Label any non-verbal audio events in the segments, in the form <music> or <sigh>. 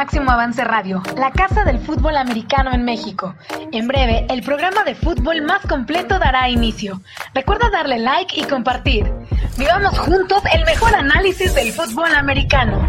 Máximo Avance Radio, la casa del fútbol americano en México. En breve, el programa de fútbol más completo dará inicio. Recuerda darle like y compartir. Vivamos juntos el mejor análisis del fútbol americano.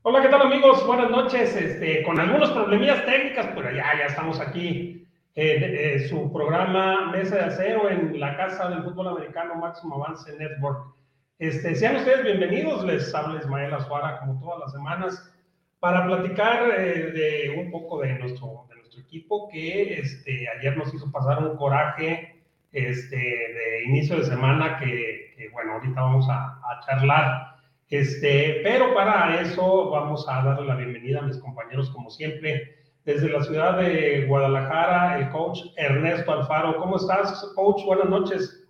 Hola, ¿qué tal amigos? Buenas noches. Este, con algunos problemillas técnicas, pero ya, ya estamos aquí eh, eh, su programa Mesa de Acero en la Casa del Fútbol Americano Máximo Avance Network. Este, sean ustedes bienvenidos, les habla Ismael Azuara como todas las semanas para platicar eh, de un poco de nuestro, de nuestro equipo que este, ayer nos hizo pasar un coraje este, de inicio de semana que, bueno, ahorita vamos a, a, charlar. Este, pero para eso vamos a darle la bienvenida a mis compañeros como siempre desde la ciudad de Guadalajara, el coach Ernesto Alfaro. ¿Cómo estás, coach? Buenas noches.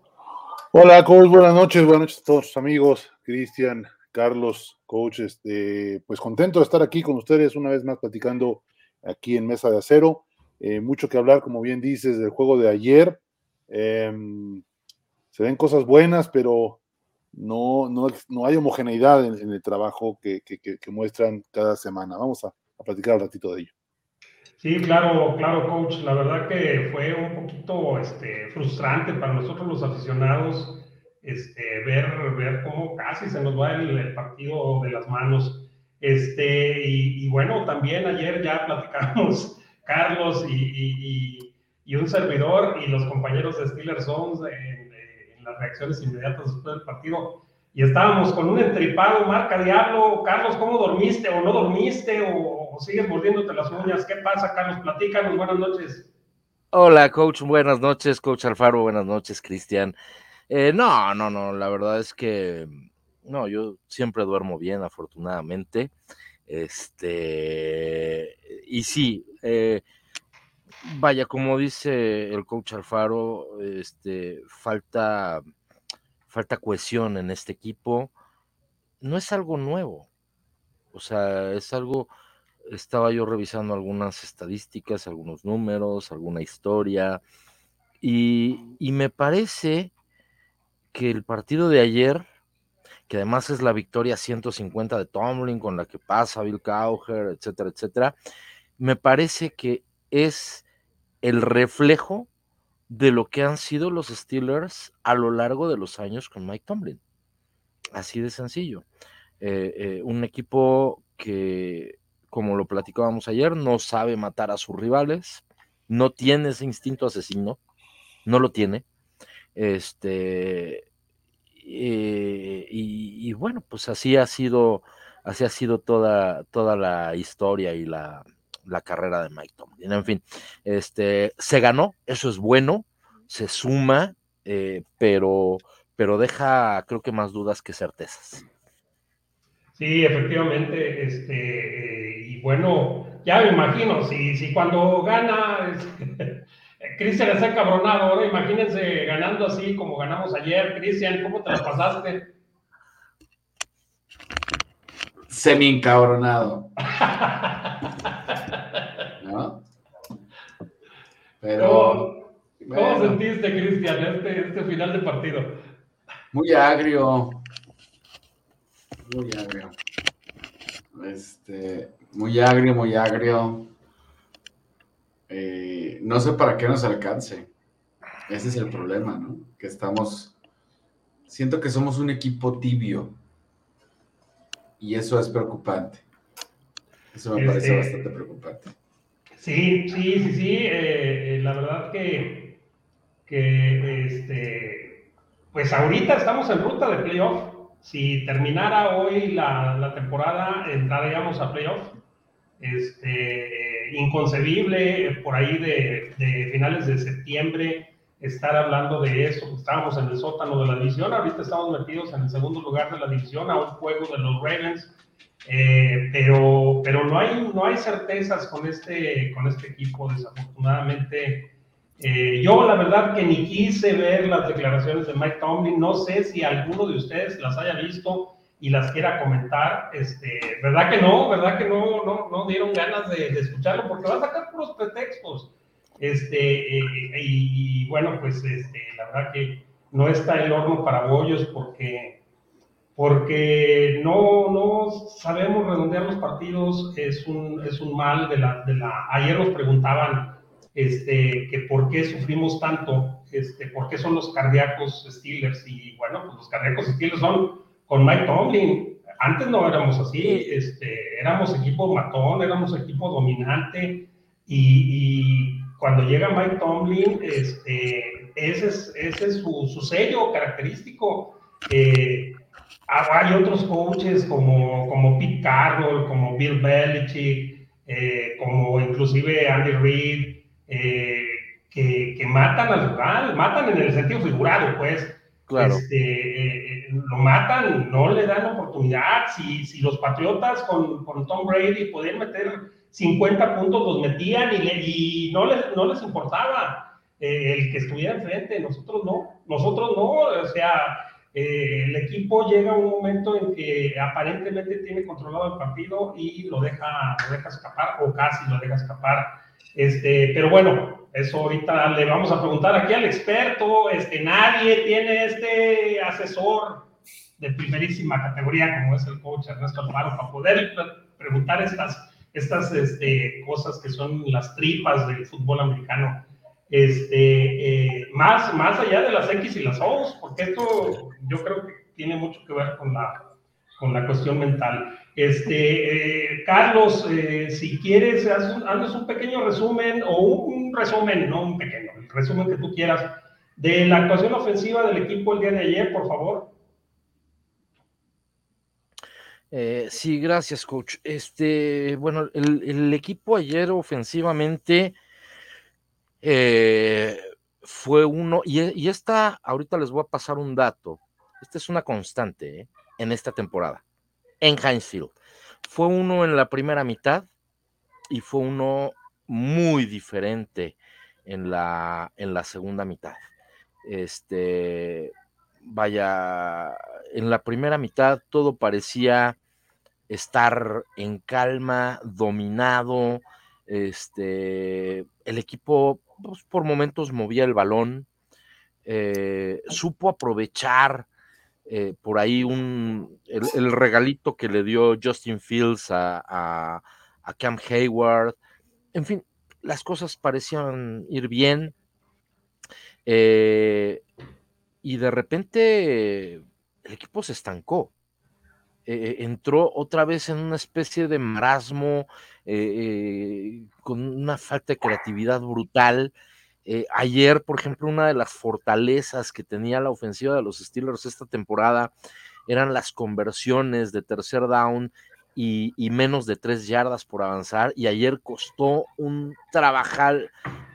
Hola, coach. Buenas noches. Buenas noches a todos amigos. Cristian, Carlos, coach. Este, pues contento de estar aquí con ustedes una vez más platicando aquí en Mesa de Acero. Eh, mucho que hablar, como bien dices, del juego de ayer. Eh, se ven cosas buenas, pero no, no, no hay homogeneidad en, en el trabajo que, que, que, muestran cada semana. Vamos a, a platicar un ratito de ello. Sí, claro, claro, coach. La verdad que fue un poquito este, frustrante para nosotros los aficionados este, ver, ver cómo casi se nos va el, el partido de las manos. Este, y, y, bueno, también ayer ya platicamos <laughs> Carlos y, y, y, un servidor y los compañeros de Steelers Zones en, en las reacciones inmediatas después del partido y estábamos con un entripado, marca Diablo. Carlos, ¿cómo dormiste o no dormiste o, o, sigues mordiéndote las uñas? ¿Qué pasa, Carlos? Platícanos, buenas noches. Hola, coach, buenas noches, coach Alfaro, buenas noches, Cristian. Eh, no, no, no, la verdad es que no, yo siempre duermo bien, afortunadamente. Este, y sí, eh, vaya, como dice el coach Alfaro, este, falta falta cohesión en este equipo. No es algo nuevo, o sea, es algo, estaba yo revisando algunas estadísticas, algunos números, alguna historia, y, me parece que el partido de ayer, que además es la victoria 150 de Tomlin con la que pasa Bill Cowher, etcétera, etcétera, me parece que es el reflejo de lo que han sido los Steelers a lo largo de los años con Mike Tomlin. Así de sencillo. Eh, eh, un equipo que, como lo platicábamos ayer, no sabe matar a sus rivales, no tiene ese instinto asesino, no lo tiene. Este, eh, y, y, bueno, pues así ha sido, así ha sido toda, toda la historia y la, la carrera de Mike Tomlin. En fin, este, se ganó, eso es bueno, se suma, eh, pero, pero deja, creo que más dudas que certezas. Sí, efectivamente, este, eh, y bueno, ya me imagino, si, si cuando gana, este, <laughs> Cristian está encabronado, ahora imagínense ganando así como ganamos ayer, Cristian, ¿cómo te la pasaste? Semi encabronado. <laughs> ¿No? Pero. ¿Cómo, bueno, ¿cómo sentiste, Cristian, este, este final de partido? Muy agrio. Muy agrio. Este, muy agrio, muy agrio. Eh, no sé para qué nos alcance. Ese es el problema, ¿no? Que estamos. Siento que somos un equipo tibio. Y eso es preocupante. Eso me parece bastante preocupante. Sí, sí, sí, sí. Eh, la verdad que, que este, pues ahorita estamos en ruta de playoff. Si terminara hoy la, la temporada, entraríamos a playoff. Este, eh, inconcebible por ahí de, de, finales de septiembre estar hablando de eso. Estábamos en el sótano de la división, ahorita estamos metidos en el segundo lugar de la división a un juego de los Ravens eh, pero, pero no, hay, no hay certezas con este, con este equipo, desafortunadamente. Eh, yo la verdad que ni quise ver las declaraciones de Mike Tomlin, no sé si alguno de ustedes las haya visto y las quiera comentar, este, ¿verdad que no? ¿Verdad que no, no, no dieron ganas de, de escucharlo? Porque va a sacar puros pretextos. Este, eh, y, y, bueno, pues este, la verdad que no está el horno para bollos porque, porque no, no sabemos redondear los partidos, es un, es un mal de la, de la... Ayer nos preguntaban este, que por qué sufrimos tanto, este, por qué son los cardíacos Steelers, y bueno, pues los cardíacos Steelers son con Mike Tomlin. Antes no éramos así, este, éramos equipo matón, éramos equipo dominante, y, y cuando llega Mike Tomlin, este, ese es, ese es su, su sello característico. Eh, hay otros coaches como, como Pete Carroll, como Bill Belichick, eh, como inclusive Andy Reid, eh, que, que, matan al rival, matan en el sentido figurado, pues. Claro. Este, lo matan, no le dan oportunidad. Si, si los Patriotas con, con Tom Brady podían meter 50 puntos, los metían y, le, y no, les, no les importaba eh, el que estuviera enfrente. Nosotros no, nosotros no. O sea, eh, el equipo llega a un momento en que aparentemente tiene controlado el partido y lo deja, lo deja escapar o casi lo deja escapar. Este, pero bueno, eso ahorita le vamos a preguntar aquí al experto. Este, nadie tiene este asesor de primerísima categoría como es el coach Ernesto Alfaro para poder preguntar estas, estas este, cosas que son las tripas del fútbol americano. Este, eh, más, más allá de las X y las O, porque esto yo creo que tiene mucho que ver con la, con la cuestión mental. Este, eh, Carlos, eh, si quieres, haznos un pequeño resumen o un, resumen, no un pequeño, el resumen que tú quieras, de la actuación ofensiva del equipo el día de ayer, por favor. Eh, sí, gracias, coach. Este, bueno, el, el equipo ayer ofensivamente eh, fue uno, y, y, esta, ahorita les voy a pasar un dato. Esta es una constante ¿eh? en esta temporada en Heinz Field. Fue uno en la primera mitad y fue uno muy diferente en la, en la segunda mitad. Este, vaya, en la primera mitad todo parecía estar en calma, dominado. Este, el equipo pues, por momentos movía el balón, eh, supo aprovechar eh, por ahí un, el, el, regalito que le dio Justin Fields a, a, a, Cam Hayward. En fin, las cosas parecían ir bien. Eh, y de repente el equipo se estancó. Eh, entró otra vez en una especie de marasmo, con una falta de creatividad brutal. Eh, ayer, por ejemplo, una de las fortalezas que tenía la ofensiva de los Steelers esta temporada eran las conversiones de tercer down y, menos de tres yardas por avanzar. Y ayer costó un trabajar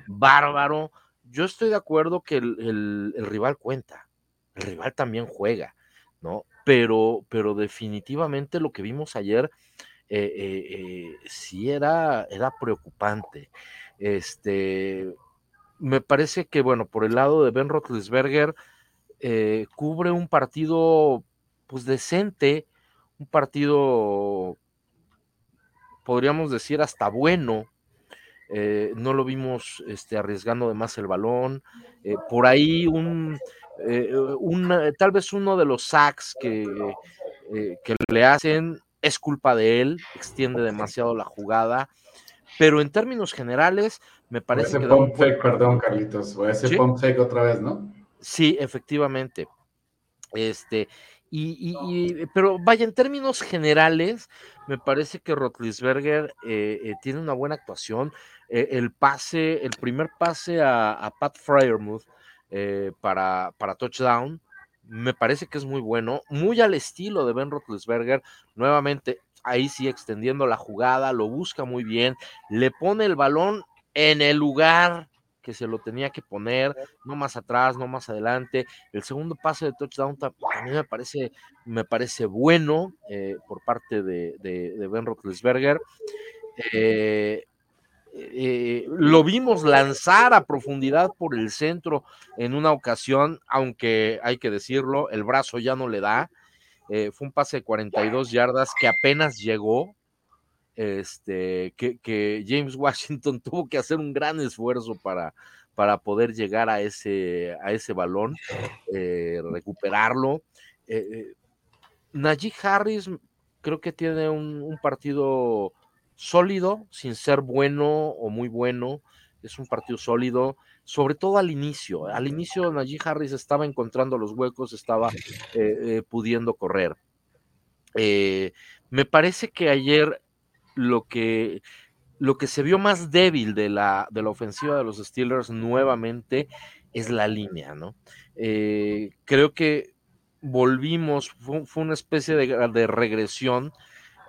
bárbaro. Yo estoy de acuerdo que el, el rival cuenta, el rival también juega, ¿no? Pero, pero definitivamente lo que vimos ayer eh, eh, eh, sí era, era preocupante. Este, me parece que, bueno, por el lado de Ben Roethlisberger, cubre un partido, pues, decente, un partido, podríamos decir, hasta bueno. Eh, no lo vimos este, arriesgando de más el balón. Eh, por ahí un, un, tal vez uno de los sacks que, que le hacen es culpa de él, extiende demasiado la jugada. Pero en términos generales, me parece que. Pump fake, perdón, Carlitos. Voy a hacer ¿Sí? pump fake otra vez, ¿no? Sí, efectivamente. Este, y, y, y, pero vaya, en términos generales, me parece que Rotlisberger eh, eh, tiene una buena actuación. Eh, el pase, el primer pase a, a Pat Fryermuth eh, para, para touchdown, me parece que es muy bueno, muy al estilo de Ben Rotlisberger. Nuevamente, ahí sí extendiendo la jugada, lo busca muy bien, le pone el balón en el lugar que se lo tenía que poner, no más atrás, no más adelante. El segundo pase de touchdown también me parece, me parece bueno eh, por parte de, de, de Ben Roethlisberger. Eh, eh, lo vimos lanzar a profundidad por el centro en una ocasión, aunque hay que decirlo, el brazo ya no le da. Eh, fue un pase de 42 yardas que apenas llegó, este, que, James <laughs> Washington tuvo que hacer un gran esfuerzo para, para poder llegar a ese, a ese balón, eh, recuperarlo. Najee Harris creo que tiene un, partido sólido, sin ser bueno o muy bueno. Es un partido sólido, sobre todo al inicio. Al inicio Najee Harris estaba encontrando los huecos, estaba pudiendo correr. me parece que ayer lo que lo que se vio más débil de la, de la ofensiva de los Steelers nuevamente es la línea, ¿no? Eh, creo que volvimos, fue, una especie de, regresión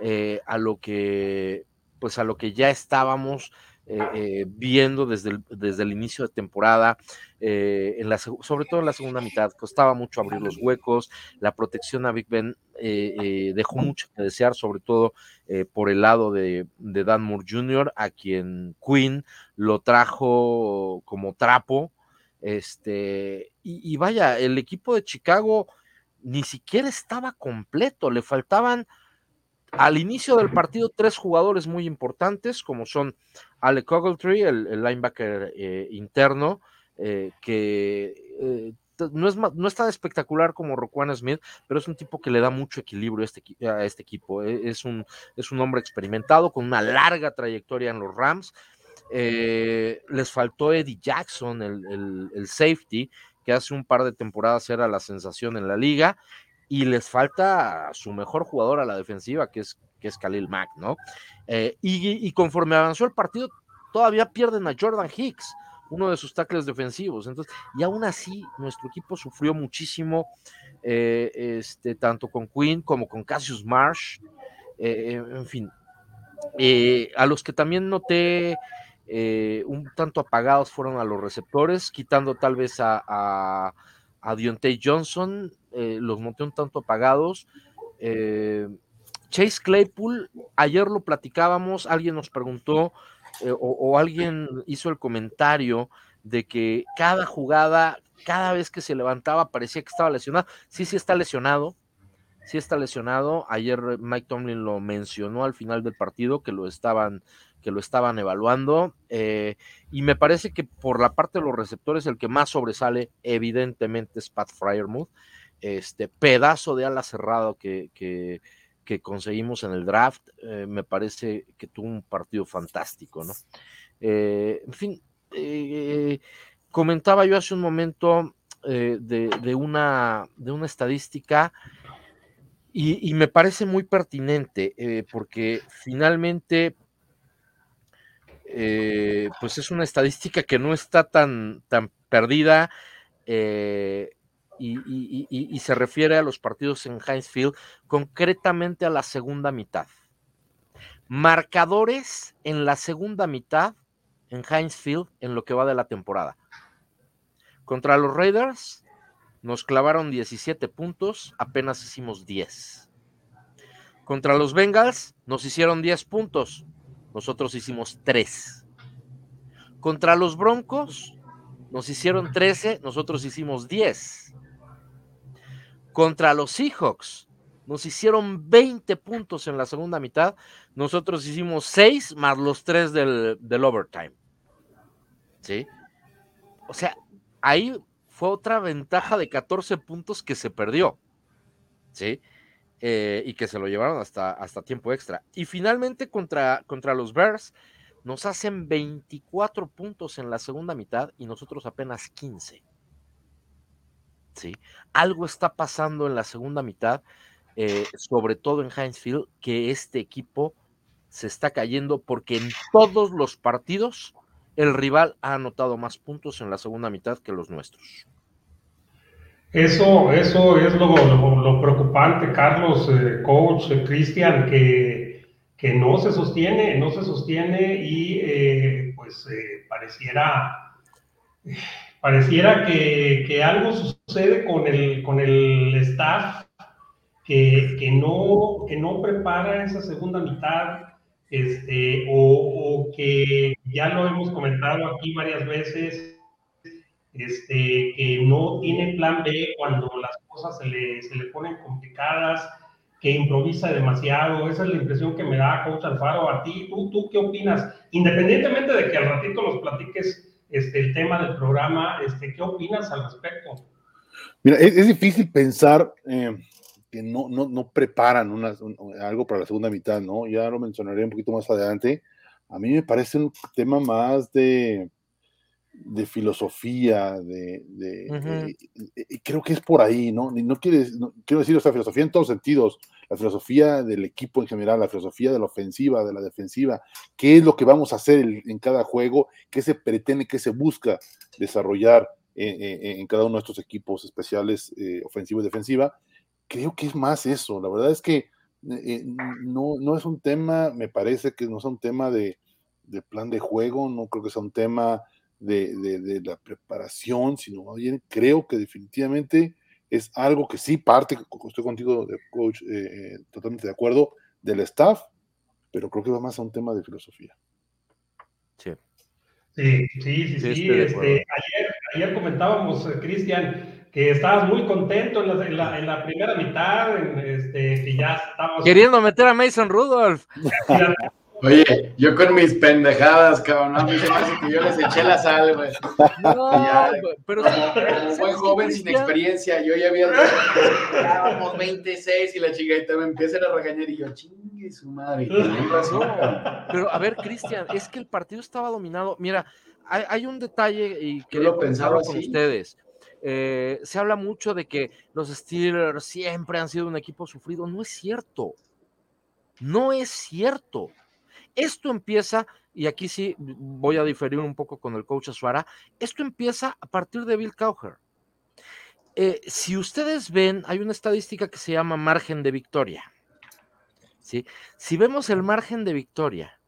eh, a lo que, pues a lo que ya estábamos eh, eh, viendo desde el, desde el inicio de temporada, eh, sobre todo en la segunda mitad. Costaba mucho abrir los huecos, la protección a Big Ben dejó mucho que desear, sobre todo por el lado de, Dan Moore Jr., a quien Quinn lo trajo como trapo. Este, y vaya, el equipo de Chicago ni siquiera estaba completo, le faltaban al inicio del partido tres jugadores muy importantes, como son Alec Ogletree, el, linebacker eh, interno, eh, que eh, no, es, no es tan espectacular como Roquan Smith, pero es un tipo que le da mucho equilibrio a este, este equipo. Es un, es un hombre experimentado con una larga trayectoria en los Rams. les faltó Eddie Jackson, el, safety, que hace un par de temporadas era la sensación en la liga, y les falta su mejor jugador a la defensiva, que es, que es Khalil Mack, ¿no? Eh, y, conforme avanzó el partido, todavía pierden a Jordan Hicks, uno de sus tackles defensivos. Entonces, y aún así, nuestro equipo sufrió muchísimo, eh, este, tanto con Quinn como con Cassius Marsh. Eh, en fin, a los que también noté un tanto apagados fueron a los receptores, quitando tal vez a, a, a Johnson, los noté un tanto apagados. Chase Claypool, ayer lo platicábamos, alguien nos preguntó eh, o, alguien hizo el comentario de que cada jugada, cada vez que se levantaba parecía que estaba lesionado. Sí, sí está lesionado, sí está lesionado. Ayer Mike Tomlin lo mencionó al final del partido que lo estaban que lo estaban evaluando eh, y me parece que por la parte de los receptores el que más sobresale evidentemente es Pat Fryermuth, este pedazo de ala cerrado que, que que conseguimos en el draft, eh, me parece que tuvo un partido fantástico, ¿no? Eh, en fin, eh, comentaba yo hace un momento de, una, de una estadística y, me parece muy pertinente porque finalmente pues es una estadística que no está tan, tan perdida y, se refiere a los partidos en Heinz concretamente a la segunda mitad. Marcadores en la segunda mitad en Heinz en lo que va de la temporada. Contra los Raiders nos clavaron 17 puntos, apenas hicimos 10. Contra los Bengals nos hicieron 10 puntos, nosotros hicimos 3. Contra los Broncos nos hicieron 13, nosotros hicimos 10 contra los Seahawks. Nos hicieron 20 puntos en la segunda mitad. Nosotros hicimos 6 más los 3 del, overtime. ¿Sí? O sea, ahí fue otra ventaja de 14 puntos que se perdió. ¿Sí? Eh, y que se lo llevaron hasta, hasta tiempo extra. Y finalmente contra, contra los Bears nos hacen 24 puntos en la segunda mitad y nosotros apenas 15. Algo está pasando en la segunda mitad, eh, sobre todo en Heinz Field, que este equipo se está cayendo porque en todos los partidos el rival ha anotado más puntos en la segunda mitad que los nuestros. Eso, eso es lo, preocupante, Carlos, eh, coach, eh, Cristian, que, que, no se sostiene, no se sostiene y pues pareciera pareciera que, algo sucede con el, con el staff que, no, que no prepara esa segunda mitad, este, o, que ya lo hemos comentado aquí varias veces, este, que no tiene plan B cuando las cosas se le, se le ponen complicadas, que improvisa demasiado. Esa es la impresión que me da Coach Alfaro a ti. ¿Tú, ¿Tú qué opinas? Independientemente de que al ratito los platiques este, el tema del programa. Este, ¿Qué opinas al respecto? Mira, es, difícil pensar eh, que no, no, no preparan una, algo para la segunda mitad, ¿no? Ya lo mencionaré un poquito más adelante. A mí me parece un tema más de, de filosofía, de, de, creo que es por ahí, ¿no? No, quiere, quiero decir, o sea, filosofía en todos sentidos, la filosofía del equipo en general, la filosofía de la ofensiva, de la defensiva, qué es lo que vamos a hacer en, cada juego, qué se pretende, qué se busca desarrollar en, cada uno de estos equipos especiales, eh, ofensiva y defensiva. Creo que es más eso, la verdad es que eh, no, no es un tema, me parece que no es un tema de, de plan de juego, no creo que sea un tema de, la preparación, sino más bien creo que definitivamente es algo que sí parte, estoy contigo, coach, eh, eh, totalmente de acuerdo, del staff, pero creo que va más a un tema de filosofía. Sí. Sí, sí, sí, este, ayer, ayer, comentábamos, Cristian, que estabas muy contento en la, en la, primera mitad, este, que ya estamos... Queriendo meter a Mason Rudolph. <laughs> Oye, yo con mis pendejadas, cabrón, a mí se me hace que yo les eché la sal, güey. No, pero como, buen joven sin experiencia, yo ya había vamos 26 y la chica me empiezan a regañar y yo, chingue su madre. pero a ver, Cristian, es que el partido estaba dominado. Mira, hay, un detalle y que lo pensaba con ustedes. Eh, se habla mucho de que los Steelers siempre han sido un equipo sufrido. No es cierto. No es cierto. Esto empieza, y aquí sí voy a diferir un poco con el coach Azuara, esto empieza a partir de Bill Cowher. Eh, si ustedes ven, hay una estadística que se llama margen de victoria. ¿sí? Si vemos el margen de victoria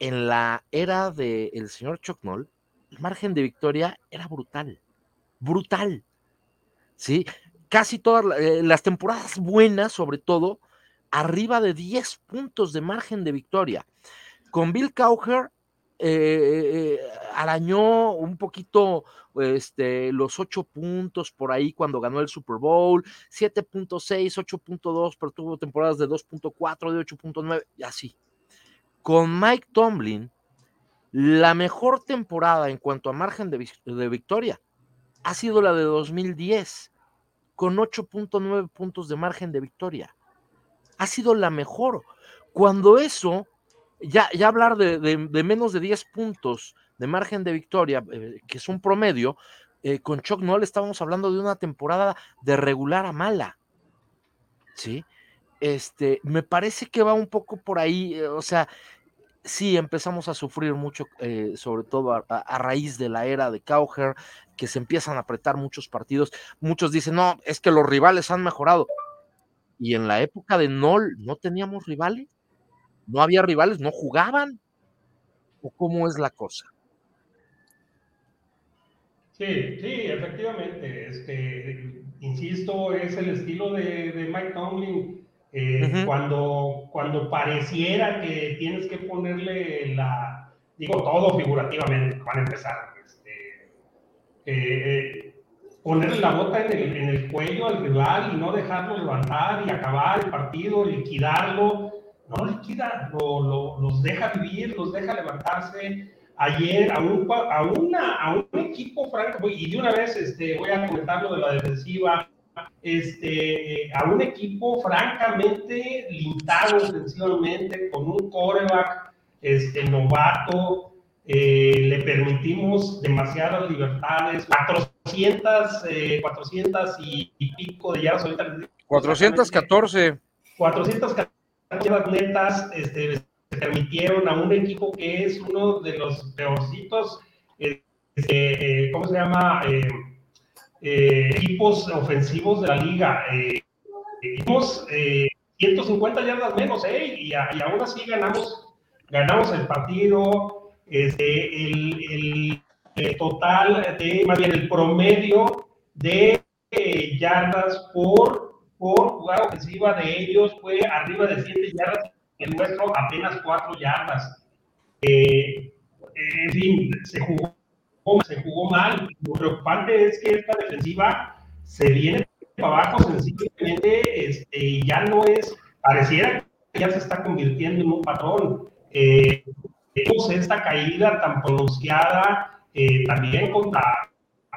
en la era del señor Chuck Noll, el margen de victoria era brutal, brutal. ¿sí? Casi todas eh, las temporadas buenas, sobre todo, arriba de 10 puntos de margen de victoria. Con Bill Cowher eh, arañó un poquito este, los 8 puntos por ahí cuando ganó el Super Bowl, 7.6, 8.2, pero tuvo temporadas de 2.4, de 8.9 y así. Con Mike Tomlin, la mejor temporada en cuanto a margen de victoria ha sido la de 2010, con 8.9 puntos de margen de victoria ha sido la mejor. Cuando eso, ya, ya hablar de, menos de 10 puntos de margen de victoria, eh, que es un promedio, eh, con Chuck Noll estábamos hablando de una temporada de regular a mala. ¿Sí? Este, me parece que va un poco por ahí, eh, o sea, sí empezamos a sufrir mucho, sobre todo a, raíz de la era de Cowher, que se empiezan a apretar muchos partidos. Muchos dicen, no, es que los rivales han mejorado. Y en la época de Nol no teníamos rivales, no había rivales, no jugaban. ¿O cómo es la cosa? Sí, sí, efectivamente. Este, insisto, es el estilo de, Mike Tomlin. Eh, cuando, cuando pareciera que tienes que ponerle la, digo todo figurativamente, van a empezar. Este, eh, eh, ponerle la bota en el, cuello al rival y no dejarlo levantar y acabar el partido, liquidarlo. No liquida, lo, los deja vivir, los deja levantarse. Ayer a un, a una, a un equipo franco, y de una vez este, voy a comentar lo de la defensiva, este, a un equipo francamente limitado defensivamente, con un coreback este, novato, eh, le permitimos demasiadas libertades, 400, 400 eh, y, pico de yardas. 414. 414 yardas netas este, se permitieron a un equipo que es uno de los peorcitos, este, ¿cómo se llama? Eh, equipos ofensivos de la liga. Tuvimos 150 yardas menos, y, y aún así ganamos, ganamos el partido este, el, el, total de, más bien el promedio de eh, yardas por, por jugada ofensiva de ellos fue arriba de 7 yardas, el nuestro apenas 4 yardas. Eh, en fin, se jugó, se jugó mal. Lo preocupante es que esta defensiva se viene para abajo sencillamente este, y ya no es, pareciera que ya se está convirtiendo en un patrón. Eh, vemos esta caída tan pronunciada eh, también contra,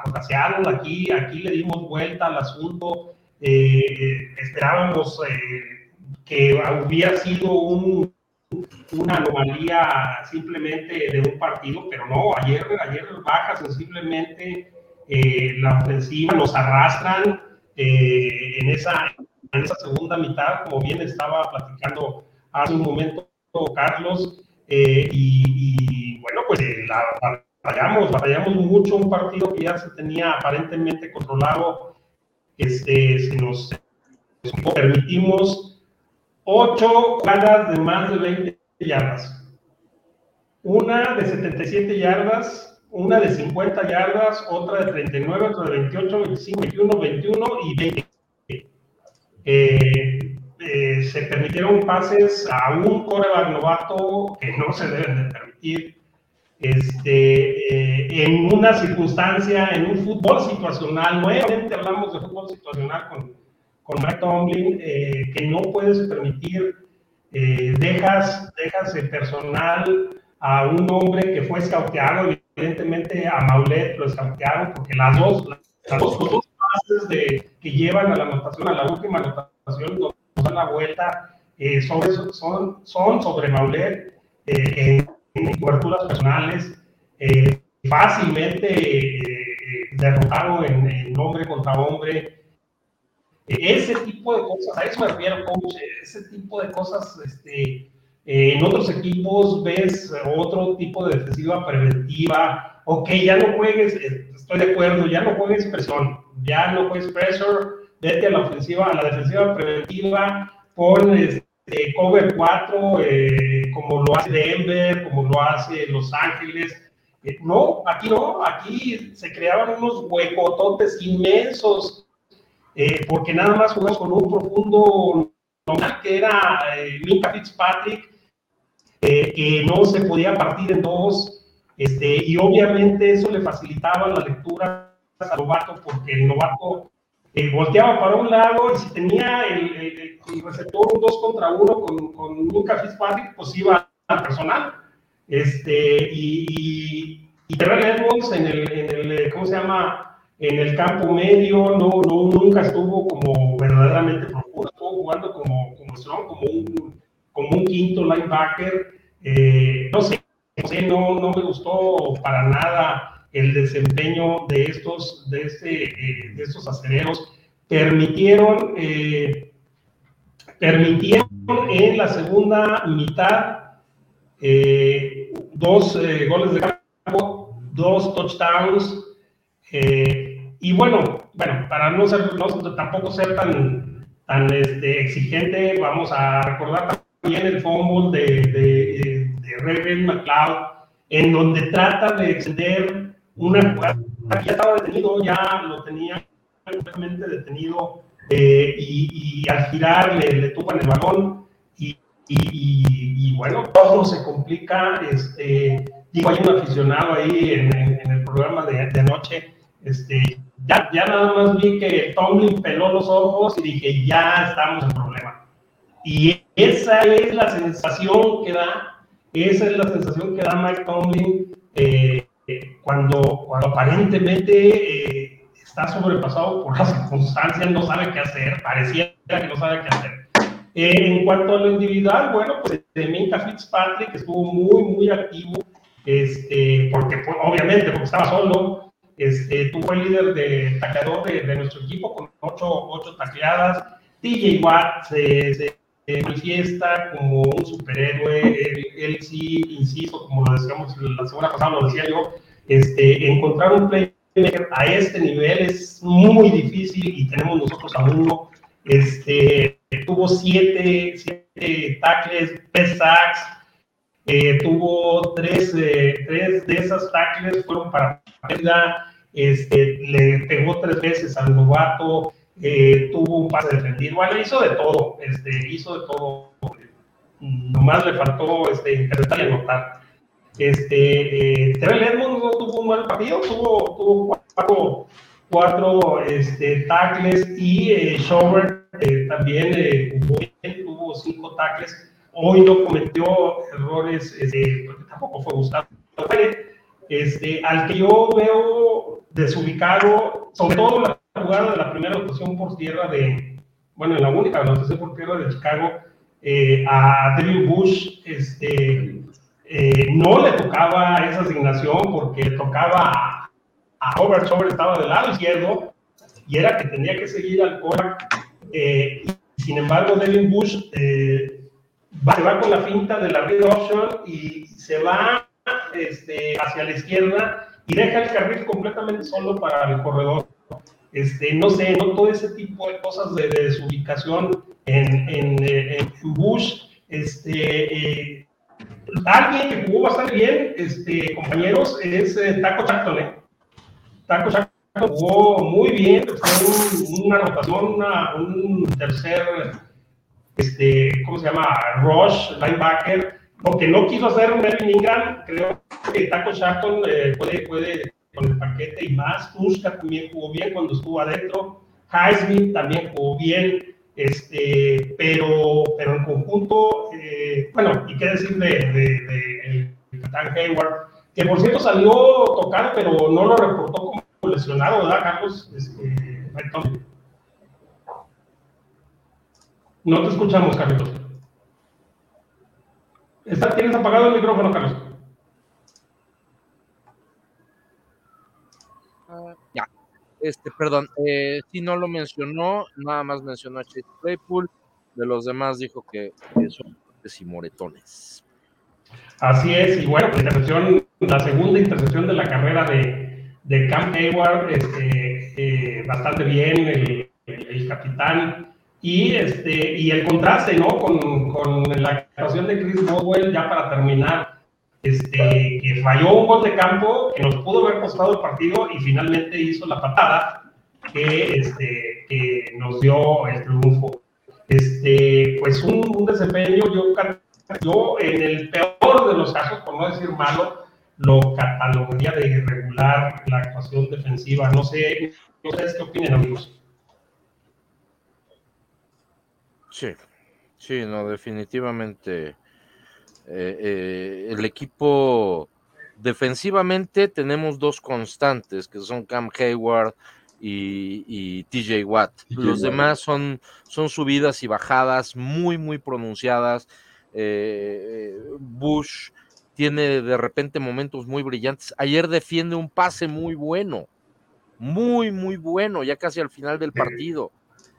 contra Seattle, aquí, aquí le dimos vuelta al asunto, eh, esperábamos que hubiera sido un, una anomalía simplemente de un partido, pero no, ayer, ayer baja sensiblemente la ofensiva, nos arrastran en, esa, en esa segunda mitad, como bien estaba platicando hace un momento Carlos, eh, y, bueno, pues eh, la, batallamos, batallamos mucho un partido que ya se tenía aparentemente controlado, este, si nos, permitimos ocho jugadas de más de 20 yardas, una de 77 yardas, una de 50 yardas, otra de 39, otra de 28, 25, 21, 21 y 20. Eh, eh, se permitieron pases a un coreback novato que no se deben de permitir. Este, eh, en una circunstancia, en un fútbol situacional, nuevamente hablamos de fútbol situacional con, con Mike Tomlin, eh, que no puedes permitir, dejas, dejas el personal a un hombre que fue escauteado, evidentemente a Maulet lo escautearon, porque las dos, las dos, pases de, que llevan a la anotación, a la última anotación, la vuelta eh, son, son sobre Maulet eh, en, coberturas personales, eh, fácilmente derrotado en, en, hombre contra hombre. Ese tipo de cosas, a eso me refiero, coach, ese tipo de cosas, este, en otros equipos ves otro tipo de defensiva preventiva. Ok, ya no juegues, estoy de acuerdo, ya no juegues presión, ya no juegues pressure, vete a la ofensiva, a la defensiva preventiva, pon este, cover 4, eh, como lo hace Denver, como lo hace Los Ángeles. Eh, no, aquí no, aquí se creaban unos huecototes inmensos, eh, porque nada más jugamos con un profundo que era Minka Fitzpatrick, que no se podía partir en dos, este, y obviamente eso le facilitaba la lectura al novato, porque el novato eh, volteaba para un lado y si tenía el, receptor un 2 contra 1 con, con Luca Fitzpatrick, pues iba al personal. Este, y, y, y Terrell Edmonds en el, en el, eh, ¿cómo se llama? En el campo medio, no, no, nunca estuvo como verdaderamente profundo, estuvo jugando como, como strong, como un, como un quinto linebacker. Eh, no sé, no, no, me gustó para nada el desempeño de estos, de este, eh, de estos aceleros, permitieron, eh, permitieron en la segunda mitad dos goles de campo, dos touchdowns, y bueno, bueno, para no ser, tampoco ser tan, tan este, exigente, vamos a recordar también el fumble de, de, de McLeod, en donde trata de extender una jugada ya estaba detenido, ya lo tenía completamente detenido eh, y, al girar le, le tupan el balón y, y, bueno, todo se complica. Este, digo, hay un aficionado ahí en, en, el programa de, de, anoche. Este, ya, ya nada más vi que Tomlin peló los ojos y dije, ya estamos en problema. Y esa es la sensación que da, esa es la sensación que da Mike Tomlin. Eh, cuando, cuando aparentemente eh, está sobrepasado por las circunstancias, no sabe qué hacer, parecía que no sabe qué hacer. Eh, en cuanto a lo individual, bueno, pues Minka Fitzpatrick estuvo muy, muy activo, este, porque pues, obviamente, porque estaba solo, este, tuvo el líder de tacleador de, nuestro equipo con ocho, ocho tacleadas. TJ Watt se, manifiesta como un superhéroe. Él, él, sí, insisto, como lo decíamos la semana pasada, lo decía yo, este, encontrar un playmaker a este nivel es muy difícil y tenemos nosotros a uno. Este, tuvo siete, siete tackles, tres sacks, eh, tuvo tres, eh, tres, de esas tackles fueron para pérdida, este, le pegó tres veces al novato, eh, tuvo un pase defendido, bueno, hizo de todo, este, hizo de todo. Nomás le faltó este, interpretar y anotar. Este, eh, Edmonds no tuvo un mal partido, tuvo, tuvo cuatro, cuatro este, tackles y eh, Shower eh, también eh, tuvo cinco tackles. Hoy no cometió errores, este, porque tampoco fue Gustavo. este, al que yo veo desubicado, sobre todo la jugada de la primera ocasión por tierra de, bueno, en la única anotación por tierra de Chicago, eh, a Devin Bush, este, eh, no le tocaba esa asignación porque tocaba a, Robert estaba del lado izquierdo y era que tenía que seguir al quarterback. Eh, sin embargo, Devin Bush se va con la finta de la read option y se va este, hacia la izquierda y deja el carril completamente solo para el corredor. Este, no sé, no todo ese tipo de cosas de, desubicación en, en, Bush. Este, eh, alguien que jugó bastante bien, este, compañeros, es eh, Taco Chacton. ¿eh? Taco Chacton jugó muy bien, fue una anotación, una, un tercer, este, ¿cómo se llama? Rush, linebacker porque no quiso hacer Melvin Ingram, creo que Taco Sharton eh, puede, puede con el paquete y más. Tuska también jugó bien cuando estuvo adentro. Heisman también jugó bien. Este, pero, pero en conjunto, eh, bueno, y qué decir de, de, el capitán Hayward, que por cierto salió tocado, pero no lo reportó como lesionado, ¿verdad, Carlos? Este, no te escuchamos, Carlos. ¿Tienes apagado el micrófono, Carlos? Ya. Este, perdón, eh, si no lo mencionó, nada más mencionó a Chase Claypool. De los demás dijo que, son y moretones. Así es, y bueno, intercepción, la segunda intercepción de la carrera de, de Cam Hayward, este, eh, bastante bien, el, el capitán y, este, y el contraste, ¿no? Con, con la actuación de Chris Boswell, ya para terminar, este, que falló un gol de campo que nos pudo haber costado el partido y finalmente hizo la patada que, este, que nos dio el triunfo. Este, pues un, un desempeño, yo, yo en el peor de los casos, por no decir malo, lo catalogaría de irregular la actuación defensiva. No sé, sé qué opinan, amigos. Sí, sí, no, definitivamente. Eh, eh, el equipo defensivamente tenemos dos constantes, que son Cam Hayward y, TJ Watt. Los demás son, son subidas y bajadas muy, muy pronunciadas. Eh, Bush tiene de repente momentos muy brillantes. Ayer defiende un pase muy bueno, muy, muy bueno, ya casi al final del partido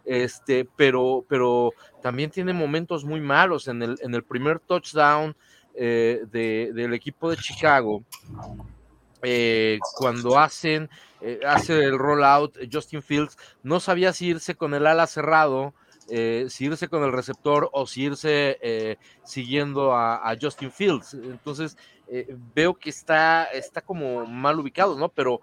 este, pero, pero también tiene momentos muy malos. En el, en el primer touchdown eh, del equipo de Chicago, eh, cuando hacen, eh, hace el rollout, Justin Fields no sabía si irse con el ala cerrado. si irse con el receptor o si irse siguiendo a, a, Justin Fields. Entonces, veo que está, está como mal ubicado, ¿no? Pero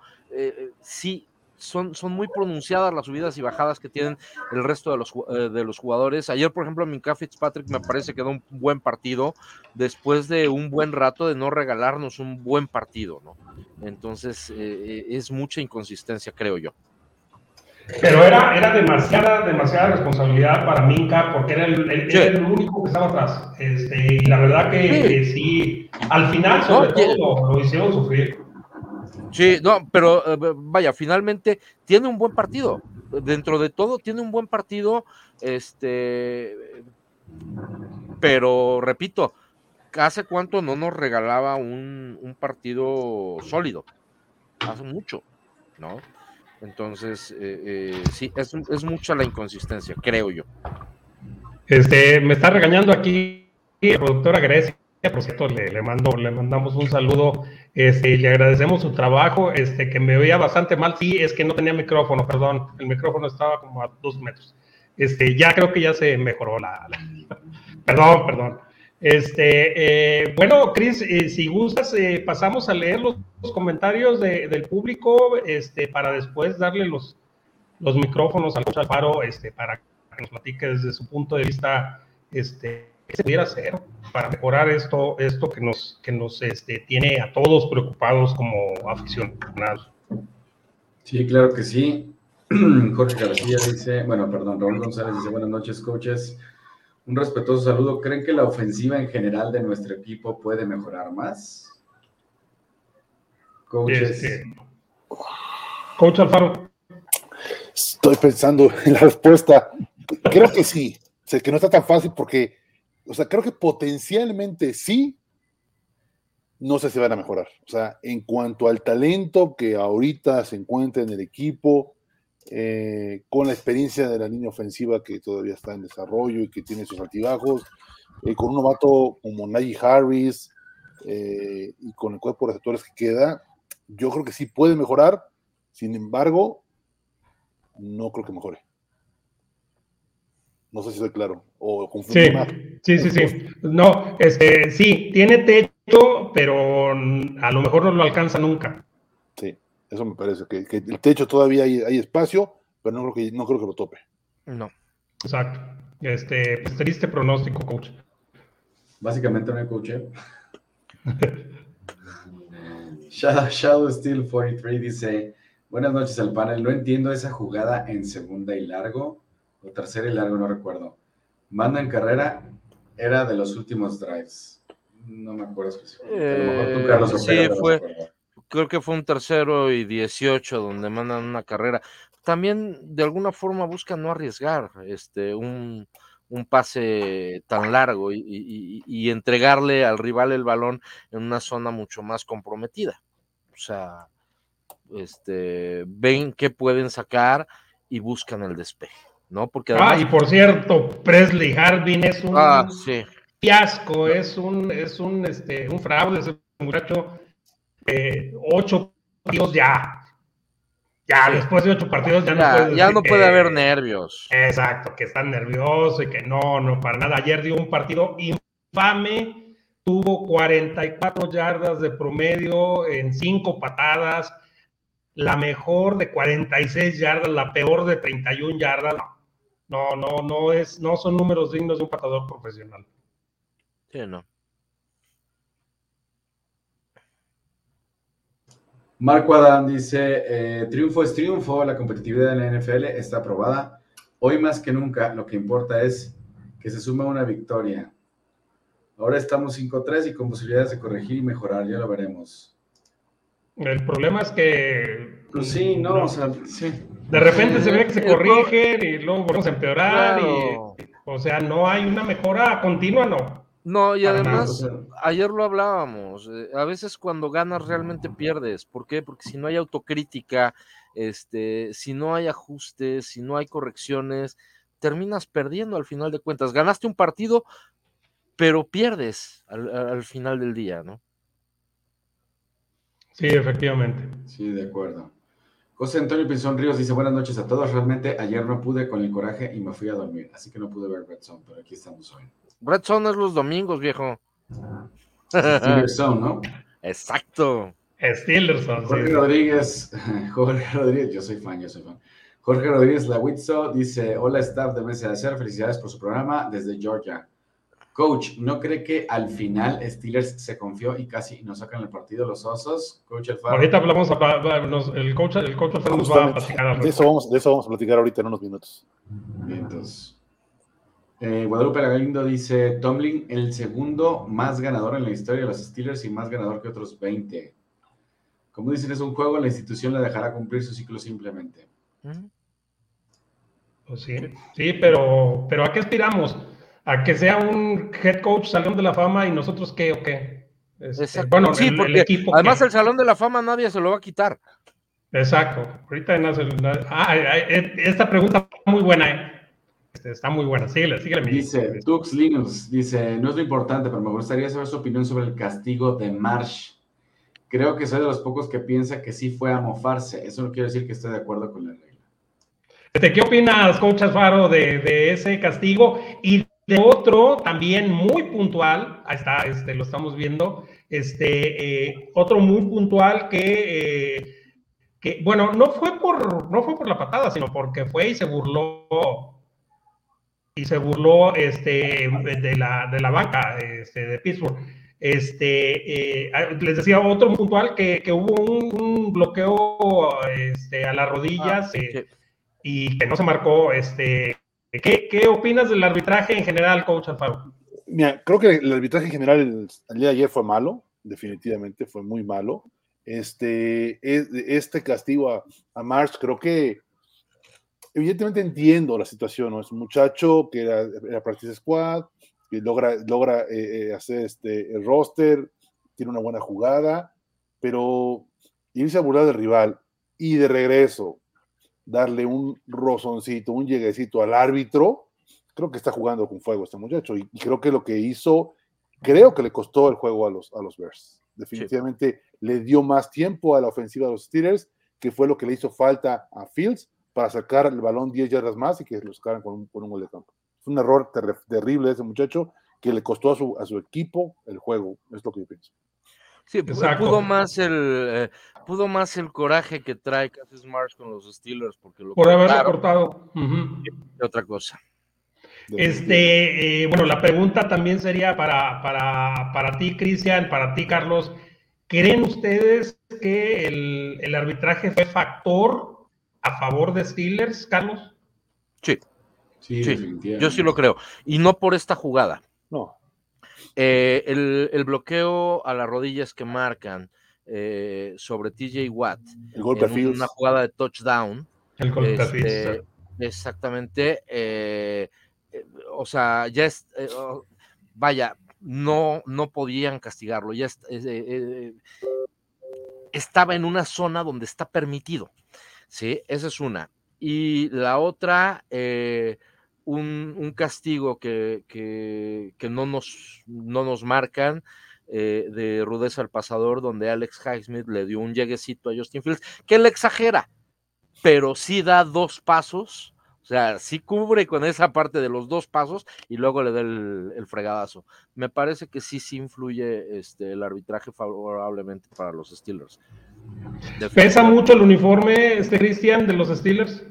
sí, son, son muy pronunciadas las subidas y bajadas que tienen el resto de los, eh, de los jugadores. Ayer, por ejemplo, Minka Fitzpatrick me parece que dio un buen partido después de un buen rato de no regalarnos un buen partido, ¿no? Entonces, eh, eh, es mucha inconsistencia, creo yo. Pero era, era demasiada, demasiada responsabilidad para Minka porque era el, el, único que estaba atrás. Este, y la verdad que sí, al final, sobre todo, lo hicieron sufrir. Sí, no, pero eh, vaya, finalmente tiene un buen partido. Dentro de todo, tiene un buen partido. Este, pero repito, ¿hace cuánto no nos regalaba un, partido sólido? Hace mucho, ¿no? Entonces, eh, eh, sí, es, es, mucha la inconsistencia, creo yo. Este, me está regañando aquí la productora Grecia por cierto, le, mando, le mandamos un saludo, este, le agradecemos su trabajo, este, que me veía bastante mal, sí, es que no tenía micrófono, perdón, el micrófono estaba como a dos metros. Este, ya creo que ya se mejoró la, <laughs> perdón, perdón. Este, eh, bueno, Cris, eh, si gustas, eh, pasamos a leer los, comentarios del público, este, para después darle los, los micrófonos al Alfaro, este, para que nos platique desde su punto de vista, este, qué se pudiera hacer para mejorar esto, esto que nos, que nos este, tiene a todos preocupados como aficionados. Sí, claro que sí. <clears throat> Jorge García dice, bueno, perdón, Raúl González dice, buenas noches, coaches. Un respetuoso saludo. ¿Creen que la ofensiva en general de nuestro equipo puede mejorar más? Este, Coach Alfaro. Estoy pensando en la respuesta. Creo que sí. Sé que no está tan fácil porque, o sea, creo que potencialmente sí. No sé si van a mejorar. O sea, en cuanto al talento que ahorita se encuentra en el equipo, eh, con la experiencia de la línea ofensiva que todavía está en desarrollo y que tiene sus altibajos, eh, con un novato como Najee Harris eh, y con el cuerpo de receptores que queda, yo creo que sí puede mejorar. Sin embargo, no creo que mejore. No sé si soy claro o sí, Sí, sí, sí. No, este, sí, tiene techo, pero a lo mejor no lo alcanza nunca. Sí, eso me parece, que, el techo todavía hay, hay, espacio, pero no creo, que, no creo que lo tope. No. Exacto. Este, pues, triste pronóstico, coach. Básicamente no hay coach. <laughs> Shadow, Shadow Steel 43 dice: Buenas noches al panel. No entiendo esa jugada en segunda y largo, o tercera y largo, no recuerdo. Manda en carrera, era de los últimos drives. No me acuerdo específicamente. sí, fue. Creo que fue un tercero y 18 donde mandan una carrera. También de alguna forma buscan no arriesgar este, un, un pase tan largo y, entregarle al rival el balón en una zona mucho más comprometida. O sea, este, ven qué pueden sacar y buscan el despeje, ¿no? Porque ah, y por cierto, Presley Hardin es un ah, fiasco, es un, es un, este, un fraude ese muchacho. Eh, ocho partidos ya, ya después de ocho partidos ya, no puede, ya no puede haber nervios. Exacto, que está nervioso y que no, no, para nada. Ayer dio un partido infame, tuvo 44 yardas de promedio en cinco patadas, la mejor de 46 yardas, la peor de 31 yardas. No, no, no, es, no son números dignos de un patador profesional. Sí, no. Marco Adán dice, eh, triunfo es triunfo, la competitividad en la NFL está aprobada. Hoy más que nunca lo que importa es que se suma una victoria. Ahora estamos 5-3 y con posibilidades de corregir y mejorar, ya lo veremos. El problema es que... Pues sí, no, o sea, sí. De repente se ve que se corrigen y luego vamos a empeorar y, o sea, no hay una mejora continua, no. No, y además, ayer lo hablábamos, eh, a veces cuando ganas realmente pierdes. ¿Por qué? Porque si no hay autocrítica, este, si no hay ajustes, si no hay correcciones, terminas perdiendo al final de cuentas. Ganaste un partido, pero pierdes al, final del día, ¿no? Sí, efectivamente. Sí, de acuerdo. José Antonio Pinzón Ríos dice buenas noches a todos. Realmente ayer no pude con el coraje y me fui a dormir, así que no pude ver Red Zone, pero aquí estamos hoy. Red Zone es los domingos, viejo. Steelers <laughs> ¿no? Exacto. Steelers Jorge Rodríguez, <laughs> Jorge Rodríguez, yo soy fan, yo soy fan. Jorge Rodríguez Lawitzo dice: Hola, staff de Mesa de Hacer, felicidades por su programa desde Georgia. Coach, ¿no cree que al final Steelers se confió y casi nos sacan el partido los osos? Coach Alfaro. Ahorita hablamos, el coach, el coach Alfaro nos va a platicar. De eso, vamos, de eso vamos a platicar ahorita en unos minutos. Entonces. Eh, Guadalupe Galindo dice, Tomlin, el segundo más ganador en la historia de los Steelers y más ganador que otros 20. Como dicen, es un juego, la institución le dejará cumplir su ciclo simplemente. Pues sí, sí, pero, pero ¿a qué aspiramos? ¿A que sea un head coach salón de la fama y nosotros qué o qué? Este, bueno, sí, porque además el salón de la fama nadie se lo va a quitar. Exacto. Ahorita ah, esta pregunta muy buena, ¿eh? Este, está muy buena. Síguele, síguele. Dice Tux Linus, dice, no es lo importante, pero me gustaría saber su opinión sobre el castigo de Marsh. Creo que soy de los pocos que piensa que sí fue a mofarse. Eso no quiere decir que esté de acuerdo con la regla. Este, ¿Qué opinas, coach Alfaro, de, ese castigo? Y de otro también muy puntual, ahí está, este, lo estamos viendo, este, eh, otro muy puntual que, eh, que, bueno, no fue, por, no fue por la patada, sino porque fue y se burló y se burló este, de, la, de la banca este, de Pittsburgh. Este, eh, les decía otro puntual que, que hubo un, bloqueo este, a las rodillas ah, y que no se marcó. Este, ¿qué, ¿Qué opinas del arbitraje en general, coach Alfaro? Mira, creo que el arbitraje en general el, día de ayer fue malo, definitivamente fue muy malo, este, este castigo a, a creo que evidentemente entiendo la situación, ¿no? Es un muchacho que era, era practice squad, que logra, logra eh, eh, hacer este, el roster, tiene una buena jugada, pero irse a burlar del rival y de regreso darle un rozoncito, un lleguecito al árbitro, creo que está jugando con fuego este muchacho y, creo que lo que hizo, creo que le costó el juego a los, a los Bears. Definitivamente le dio más tiempo a la ofensiva de los Steelers, que fue lo que le hizo falta a Fields para sacar el balón 10 yardas más y que lo sacaran con un, con un gol de campo. Fue un error terrible de ese muchacho que le costó a su, a su equipo el juego, es lo que yo pienso. Sí, pudo más el eh, pudo más el coraje que trae Cassius Marsh con los Steelers porque lo por haberlo cortado. Otra cosa. Este, eh, bueno, la pregunta también sería para, para, para ti, Cristian, para ti, Carlos. ¿Creen ustedes que el, el arbitraje fue factor a favor de Steelers, Carlos? Sí. Sí, yo sí lo creo. Y no por esta jugada. No. Eh, el, bloqueo a las rodillas que marcan eh, sobre TJ Watt. El golpe en una jugada de touchdown. El golpe este, Exactamente. Eh, o sea, ya es. Oh, vaya, no, no podían castigarlo. Ya estaba en una zona donde está permitido. ¿sí? Esa es una. Y la otra, eh, un, castigo que, que, no, nos, no nos marcan eh, de rudeza al pasador, donde Alex Highsmith le dio un lleguecito a Justin Fields, que le exagera, pero sí da dos pasos. O sea, sí cubre con esa parte de los dos pasos y luego le da el, fregadazo. Me parece que sí, sí influye este, el arbitraje favorablemente para los Steelers. ¿Pesa mucho el uniforme, este Cristian, de los Steelers?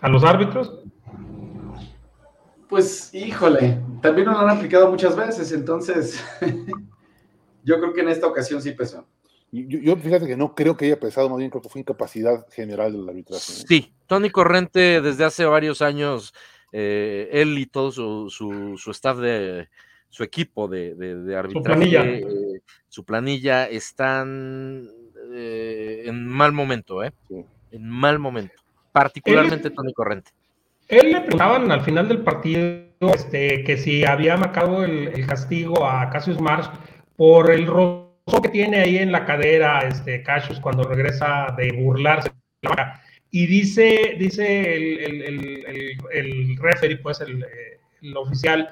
¿A los árbitros? Pues, híjole, también lo han aplicado muchas veces, entonces <laughs> yo creo que en esta ocasión sí pesó. Yo, fíjate que no creo que haya pesado, más bien creo que fue incapacidad general del arbitraje. Sí, Tony Corrente desde hace varios años, eh, él y todo su, su, staff de su equipo de, de, arbitraje, su planilla. Eh, su planilla están eh, en mal momento, ¿eh? En mal momento. Particularmente Tony Corrente. Él le preguntaban al final del partido este, que si había marcado el, castigo a Cassius Marsh por el rozo que tiene ahí en la cadera, este, Cassius, cuando regresa de burlarse. Y dice, dice el, el, el, referee, pues el, oficial,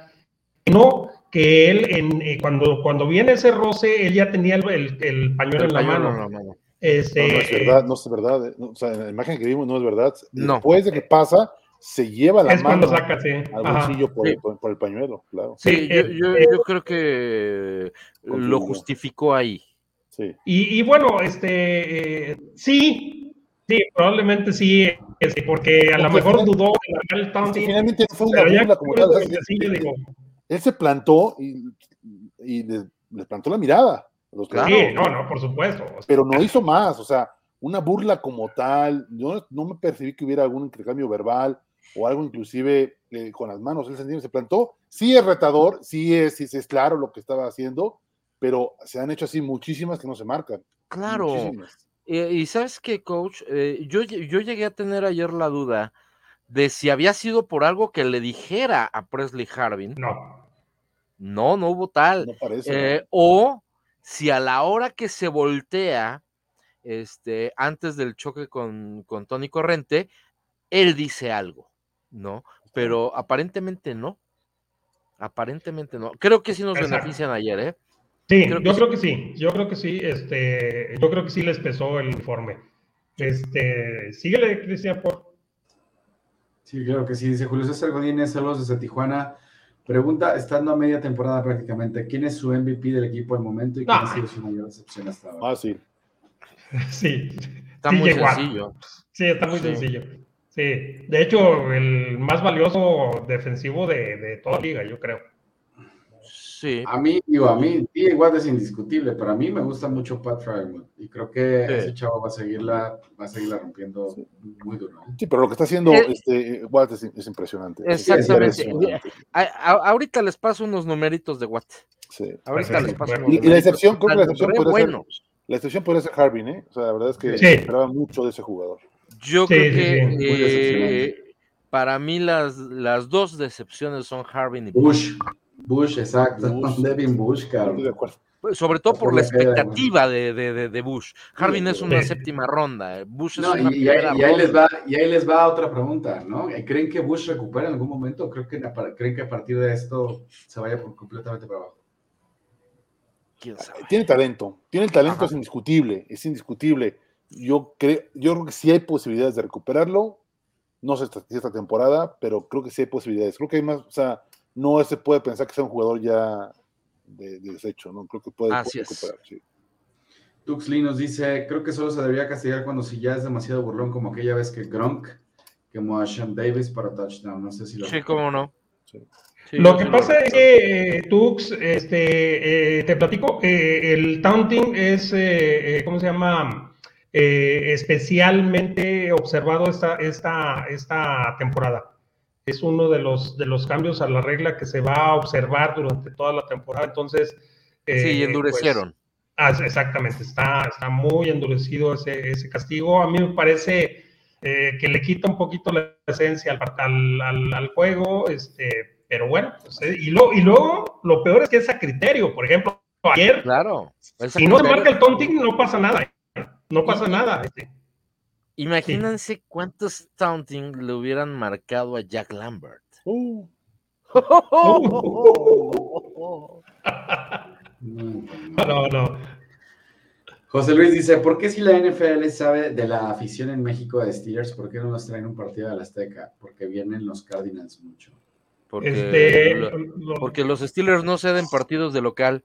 no, que él en, eh, cuando, cuando viene ese roce, él ya tenía el, pañuelo en la mano. Este, no, es verdad, no es verdad. Eh, o sea, la imagen que vimos no es verdad. Después de que pasa, se lleva la es mano cuando saca, sí. al bolsillo por, por, el pañuelo, claro. Sí, yo, yo, yo creo que lo justificó ahí. Sí. Y, y bueno, este, eh, sí, sí, probablemente sí, este, porque a lo mejor dudó de la Finalmente no fue una burla como tal. Él se plantó y, y le, plantó la mirada. sí, no, no, por supuesto. Pero no hizo más, o sea, una burla como tal, yo no me percibí que hubiera algún intercambio verbal o algo inclusive eh, con las manos, él se plantó, sí es retador, sí es, sí es claro lo que estaba haciendo, pero se han hecho así muchísimas que no se marcan. Claro. y sabes qué, coach, eh, yo, yo llegué a tener ayer la duda de si había sido por algo que le dijera a Presley Harvin. No. No, no hubo tal. No parece, eh, o si a la hora que se voltea, este, antes del choque con, con Tony Corrente, él dice algo, ¿no? Pero aparentemente no. Aparentemente no. Creo que sí nos benefician ayer, ¿eh? Sí, yo creo que sí. Yo creo que sí. Este, yo creo que sí les pesó el informe. Este, síguele, Cristian, por. Sí, creo que sí. Dice Julio César Godínez, saludos desde Tijuana. Pregunta, estando a media temporada prácticamente, ¿quién es su MVP del equipo al momento y quién ha sido su mayor decepción hasta ahora? Ah, sí. Sí. Está muy sencillo. Sí, está muy sencillo. Sí. De hecho, el más valioso defensivo de, de toda la liga, yo creo. A mí, digo, a mí, igual es indiscutible, pero a mí me gusta mucho Pat Frymouth y creo que ese chavo va a seguirla, va a seguirla rompiendo muy duro. Sí, pero lo que está haciendo este Watt es, impresionante. Exactamente. ahorita les paso unos numeritos de Watt. Sí. Ahorita les paso unos Y, la excepción, creo que la excepción puede ser La excepción podría ser Harbin, ¿eh? O sea, la verdad es que Sí. esperaba mucho de ese jugador. Yo Sí, creo sí, que eh, para mí las, las dos decepciones son Harbin y Bush. Bush, exacto. Bush. <laughs> Devin Bush, cabrón. acuerdo. Sobre todo por la expectativa de, de, de, de Bush. Harbin es una Sí. séptima ronda. eh, Bush es No, una y, y ahí, primera y ahí les va, y ahí les va otra pregunta, ¿no? ¿Creen que Bush recupera en algún momento? ¿Creo que, ¿Creen que a partir de esto se vaya por completamente para abajo? ¿Quién sabe? Tiene talento, tiene el talento, Ajá. es indiscutible, es indiscutible. Yo creo, yo creo que sí hay posibilidades de recuperarlo. No sé si esta temporada, pero creo que sí hay posibilidades. Creo que hay más, o sea, no se puede pensar que sea un jugador ya de, de desecho, ¿no? Creo que puede, puede recuperar, sí. Tuxley nos dice, creo que solo se debería castigar cuando si ya es demasiado burlón, como aquella vez que Gronk quemó a Sean Davis para touchdown. No sé si lo Sí, cómo no. Sí. Sí, Lo que pasa es que, eh, Tux, este, eh, te platico, eh, el taunting es, eh, eh, ¿cómo se llama? Eh, especialmente observado esta, esta, esta temporada. Es uno de los, de los cambios a la regla que se va a observar durante toda la temporada. Entonces, eh, Sí, endurecieron. pues, ah, exactamente, está, está muy endurecido ese, ese castigo. A mí me parece eh, que le quita un poquito la esencia al, al, al, al juego, este, pero bueno, pues, eh, y, lo, y luego lo peor es que es a criterio, por ejemplo, ayer, Claro. Si no se marca el taunting, no pasa nada, no pasa nada. este. Imagínense cuántos taunting le hubieran marcado a Jack Lambert. Uh, No, <laughs> No, no. José Luis dice, ¿por qué si la NFL sabe de la afición en México de Steelers, por qué no nos traen un partido de la Azteca? Porque vienen los Cardinals mucho. Porque, Este, lo- lo- porque los Steelers no ceden partidos de local.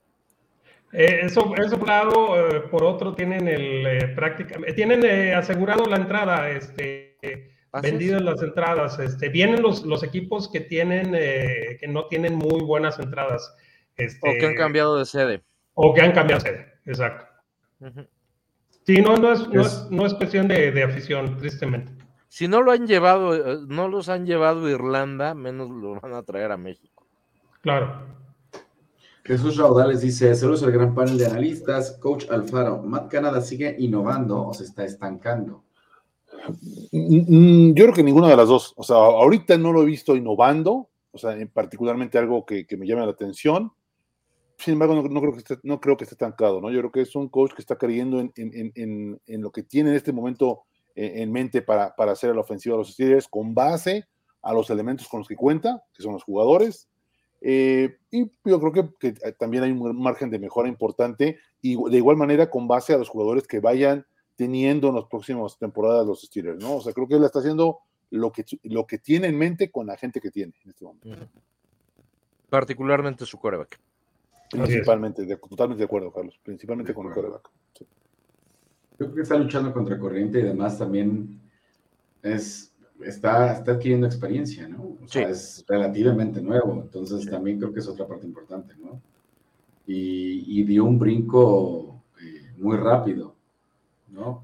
Eh, eso, eso por un lado, eh, por otro tienen el eh, práctica, eh, tienen eh, asegurado la entrada, este, eh, vendidas las entradas, este, vienen los, los equipos que tienen, eh, que no tienen muy buenas entradas, este, O que han cambiado de sede. o que han cambiado sede, exacto. Ujú. Sí, no, no es, no Es- es, no es cuestión de, de afición, tristemente. Si no lo han llevado, no los han llevado a Irlanda, menos lo van a traer a México. Claro. Jesús Raudales dice, saludos al gran panel de analistas. Coach Alfaro, ¿Matt Canada sigue innovando o se está estancando? Mm, mm, Yo creo que ninguna de las dos. O sea, ahorita no lo he visto innovando, o sea, en particularmente algo que, me llame la atención. Sin embargo, no, creo que esté, no creo estancado, ¿no? Yo creo que es un coach que está creyendo en, en- en- en- lo que tiene en este momento eh, en mente para, para hacer la ofensiva de los Steelers con base a los elementos con los que cuenta, que son los jugadores. Eh, y yo creo que, que también hay un margen de mejora importante y de igual manera con base a los jugadores que vayan teniendo en las próximas temporadas los Steelers, ¿no? O sea, creo que él está haciendo lo que, lo que tiene en mente con la gente que tiene en este momento. Particularmente su coreback. Principalmente, de- totalmente de acuerdo, Carlos. Principalmente con el coreback. Sí. Yo creo que está luchando contra corriente y demás también es, está, está adquiriendo experiencia, ¿no? O sea, Sí. es relativamente nuevo, entonces también creo que es otra parte importante, ¿no? Y, y dio un brinco eh, muy rápido, ¿no?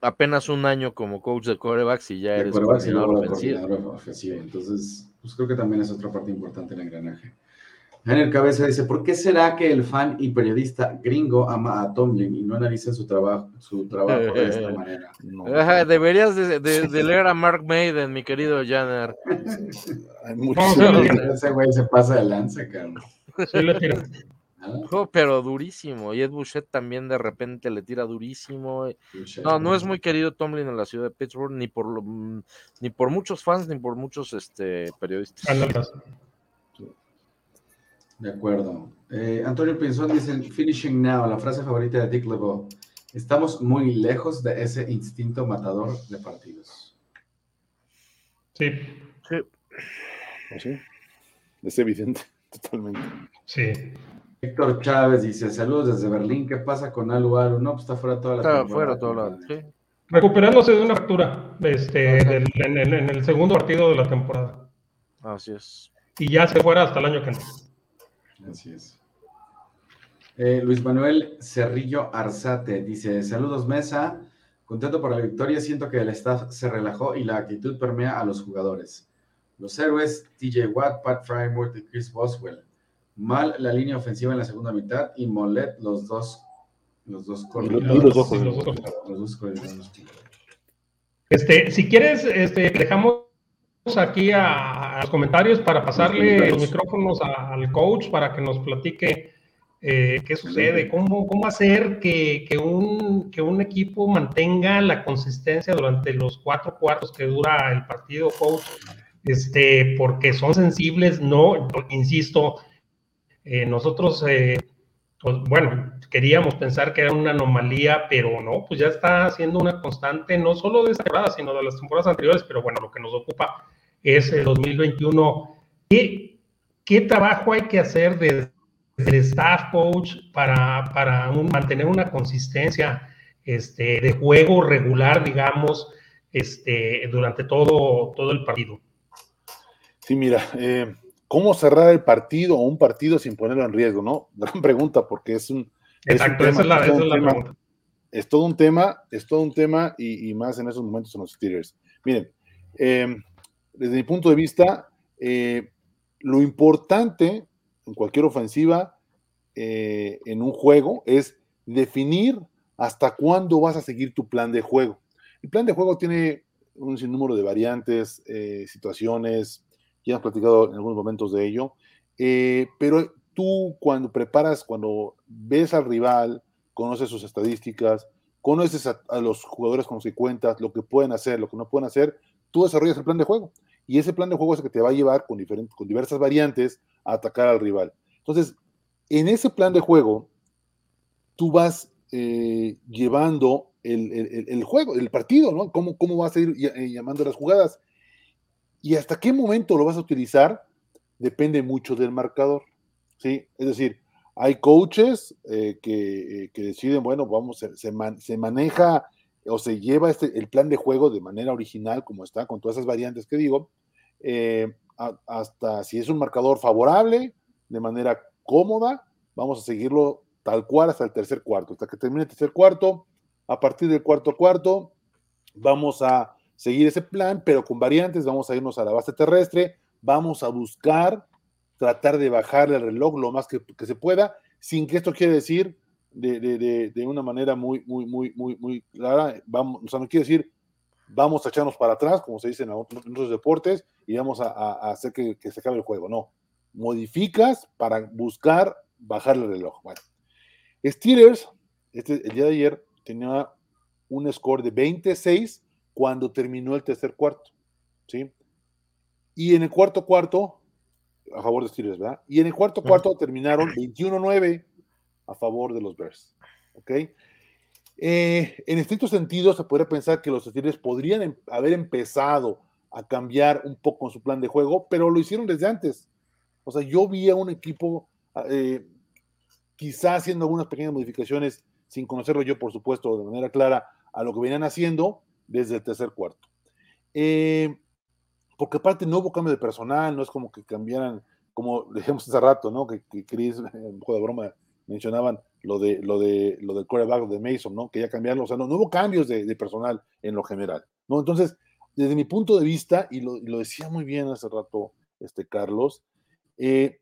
Apenas un año como coach de corebacks y ya De eres coordinador coordinador ofensivo. Entonces, pues creo que también es otra parte importante del engranaje. Daniel Cabeza dice, ¿por qué será que el fan y periodista gringo ama a Tomlin y no analiza su trabajo, su trabajo de esta <laughs> manera? No, Ajá, deberías de, de- de <laughs> leer a Mark Maiden, mi querido Janner. <laughs> hay muchos-. Ese güey se pasa de lanza, cabrón. Sí le tiro. ¿Ah? Oh, pero durísimo. Y Ed Bouchet también de repente le tira durísimo. No, no es muy querido Tomlin en la ciudad de Pittsburgh, ni por lo- ni por muchos fans, ni por muchos este, periodistas. De acuerdo. Eh, Antonio Pinzón dice, finishing now, la frase favorita de Dick LeBeau. Estamos muy lejos de ese instinto matador de partidos. Sí, sí, es evidente, <laughs> totalmente. sí. Héctor Chávez dice, saludos desde Berlín, ¿qué pasa con Alu Alu? No, pues está fuera toda la Está temporada, fuera todo lado. compadre. Sí. Recuperándose de una fractura este, del- en, el, en el segundo partido de la temporada. Así es. Y ya se fuera hasta el año que entra. Así es. Eh, Luis Manuel Cerrillo Arzate dice, saludos Mesa, contento por la victoria, siento que el staff se relajó y la actitud permea a los jugadores. Los héroes, TJ Watt, Pat Frymouth y Chris Boswell. Mal la línea ofensiva en la segunda mitad y Molet los dos Los dos coordinadores. Los, dos coordinadores. Este, si quieres, este, dejamos aquí a, los comentarios para pasarle los micrófonos al coach para que nos platique eh, qué sucede, cómo, cómo hacer que, que, un, que un equipo mantenga la consistencia durante los cuatro cuartos que dura el partido, coach, este, porque son sensibles, no, insisto, eh, nosotros, eh, pues, bueno, queríamos pensar que era una anomalía, pero no, pues ya está siendo una constante, no solo de esta temporada, sino de las temporadas anteriores, pero bueno, lo que nos ocupa es el 2021. ¿Qué, qué trabajo hay que hacer desde el staff coach para, para mantener una consistencia este, de juego regular, digamos, este, durante todo, todo el partido. Sí, mira, eh, ¿cómo cerrar el partido o un partido sin ponerlo en riesgo? ¿no? <laughs> Gran pregunta, porque es un. Exacto, esa es la, pregunta. Es todo un tema, es todo un tema, y, más en esos momentos en los Steelers. Miren, eh, desde mi punto de vista, eh, lo importante en cualquier ofensiva, eh, en un juego, es definir hasta cuándo vas a seguir tu plan de juego. El plan de juego tiene un sinnúmero de variantes, eh, situaciones, ya hemos platicado en algunos momentos de ello, pero tú cuando preparas, cuando ves al rival, conoces sus estadísticas, conoces a, a, los jugadores con los que cuentas, lo que pueden hacer, lo que no pueden hacer, tú desarrollas el plan de juego. Y ese plan de juego es el que te va a llevar con, diferentes, con diversas variantes a atacar al rival. Entonces, en ese plan de juego, tú vas eh, llevando el, juego, el partido, ¿no? ¿Cómo, cómo vas a ir eh, llamando las jugadas. Y hasta qué momento lo vas a utilizar depende mucho del marcador. ¿sí? Es decir, hay coaches eh, que, que, deciden, bueno, vamos, se maneja o se lleva este, el plan de juego de manera original, como está, con todas esas variantes que digo, eh, hasta si es un marcador favorable, de manera cómoda, vamos a seguirlo tal cual hasta el tercer cuarto, hasta que termine el tercer cuarto, a partir del cuarto cuarto, vamos a seguir ese plan, pero con variantes, vamos a irnos a la base terrestre, vamos a buscar tratar de bajarle el reloj lo más que, que se pueda, sin que esto quiere decir de, de, de, una manera muy, muy, muy, muy, muy clara. Vamos, o sea, no quiere decir vamos a echarnos para atrás, como se dice en otros deportes, y vamos a, a hacer que, que, se acabe el juego. No, modificas para buscar bajarle el reloj. Bueno, Steelers, este, el día de ayer, tenía un score de 26 cuando terminó el tercer cuarto, ¿sí? Y en el cuarto cuarto, a favor de Steelers, ¿verdad? Y en el cuarto cuarto terminaron 21-9 a favor de los Bears. ¿Ok? Eh, en estricto sentido, se podría pensar que los Steelers podrían em haber empezado a cambiar un poco en su plan de juego, pero lo hicieron desde antes. O sea, yo vi a un equipo eh, quizá haciendo algunas pequeñas modificaciones, sin conocerlo yo, por supuesto, de manera clara, a lo que venían haciendo desde el tercer cuarto. Eh, porque aparte no hubo cambio de personal, no es como que cambiaran, como <laughs> dijimos hace rato, ¿no? Que, que Chris, <laughs> un poco de broma, mencionaban lo de lo de lo del quarterback de Mason, ¿no? Que ya cambiaron, o sea, no, hubo cambios de, personal en lo general, ¿no? Entonces, desde mi punto de vista, y lo, lo decía muy bien hace rato este Carlos, eh,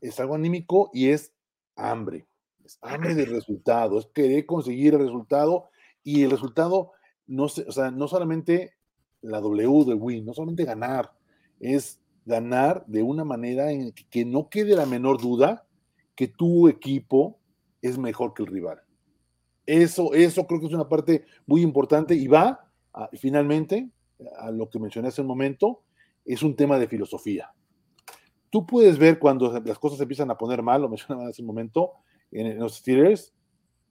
es algo anímico y es hambre, es hambre de resultado, es querer conseguir el resultado y el resultado, no o sea, no solamente la W de win, no solamente ganar, es ganar de una manera en que no quede la menor duda que tu equipo es mejor que el rival. Eso, eso creo que es una parte muy importante y va finalmente a lo que mencioné hace un momento, es un tema de filosofía. Tú puedes ver cuando las cosas se empiezan a poner mal, lo mencionaba hace un momento, en, en los Steelers,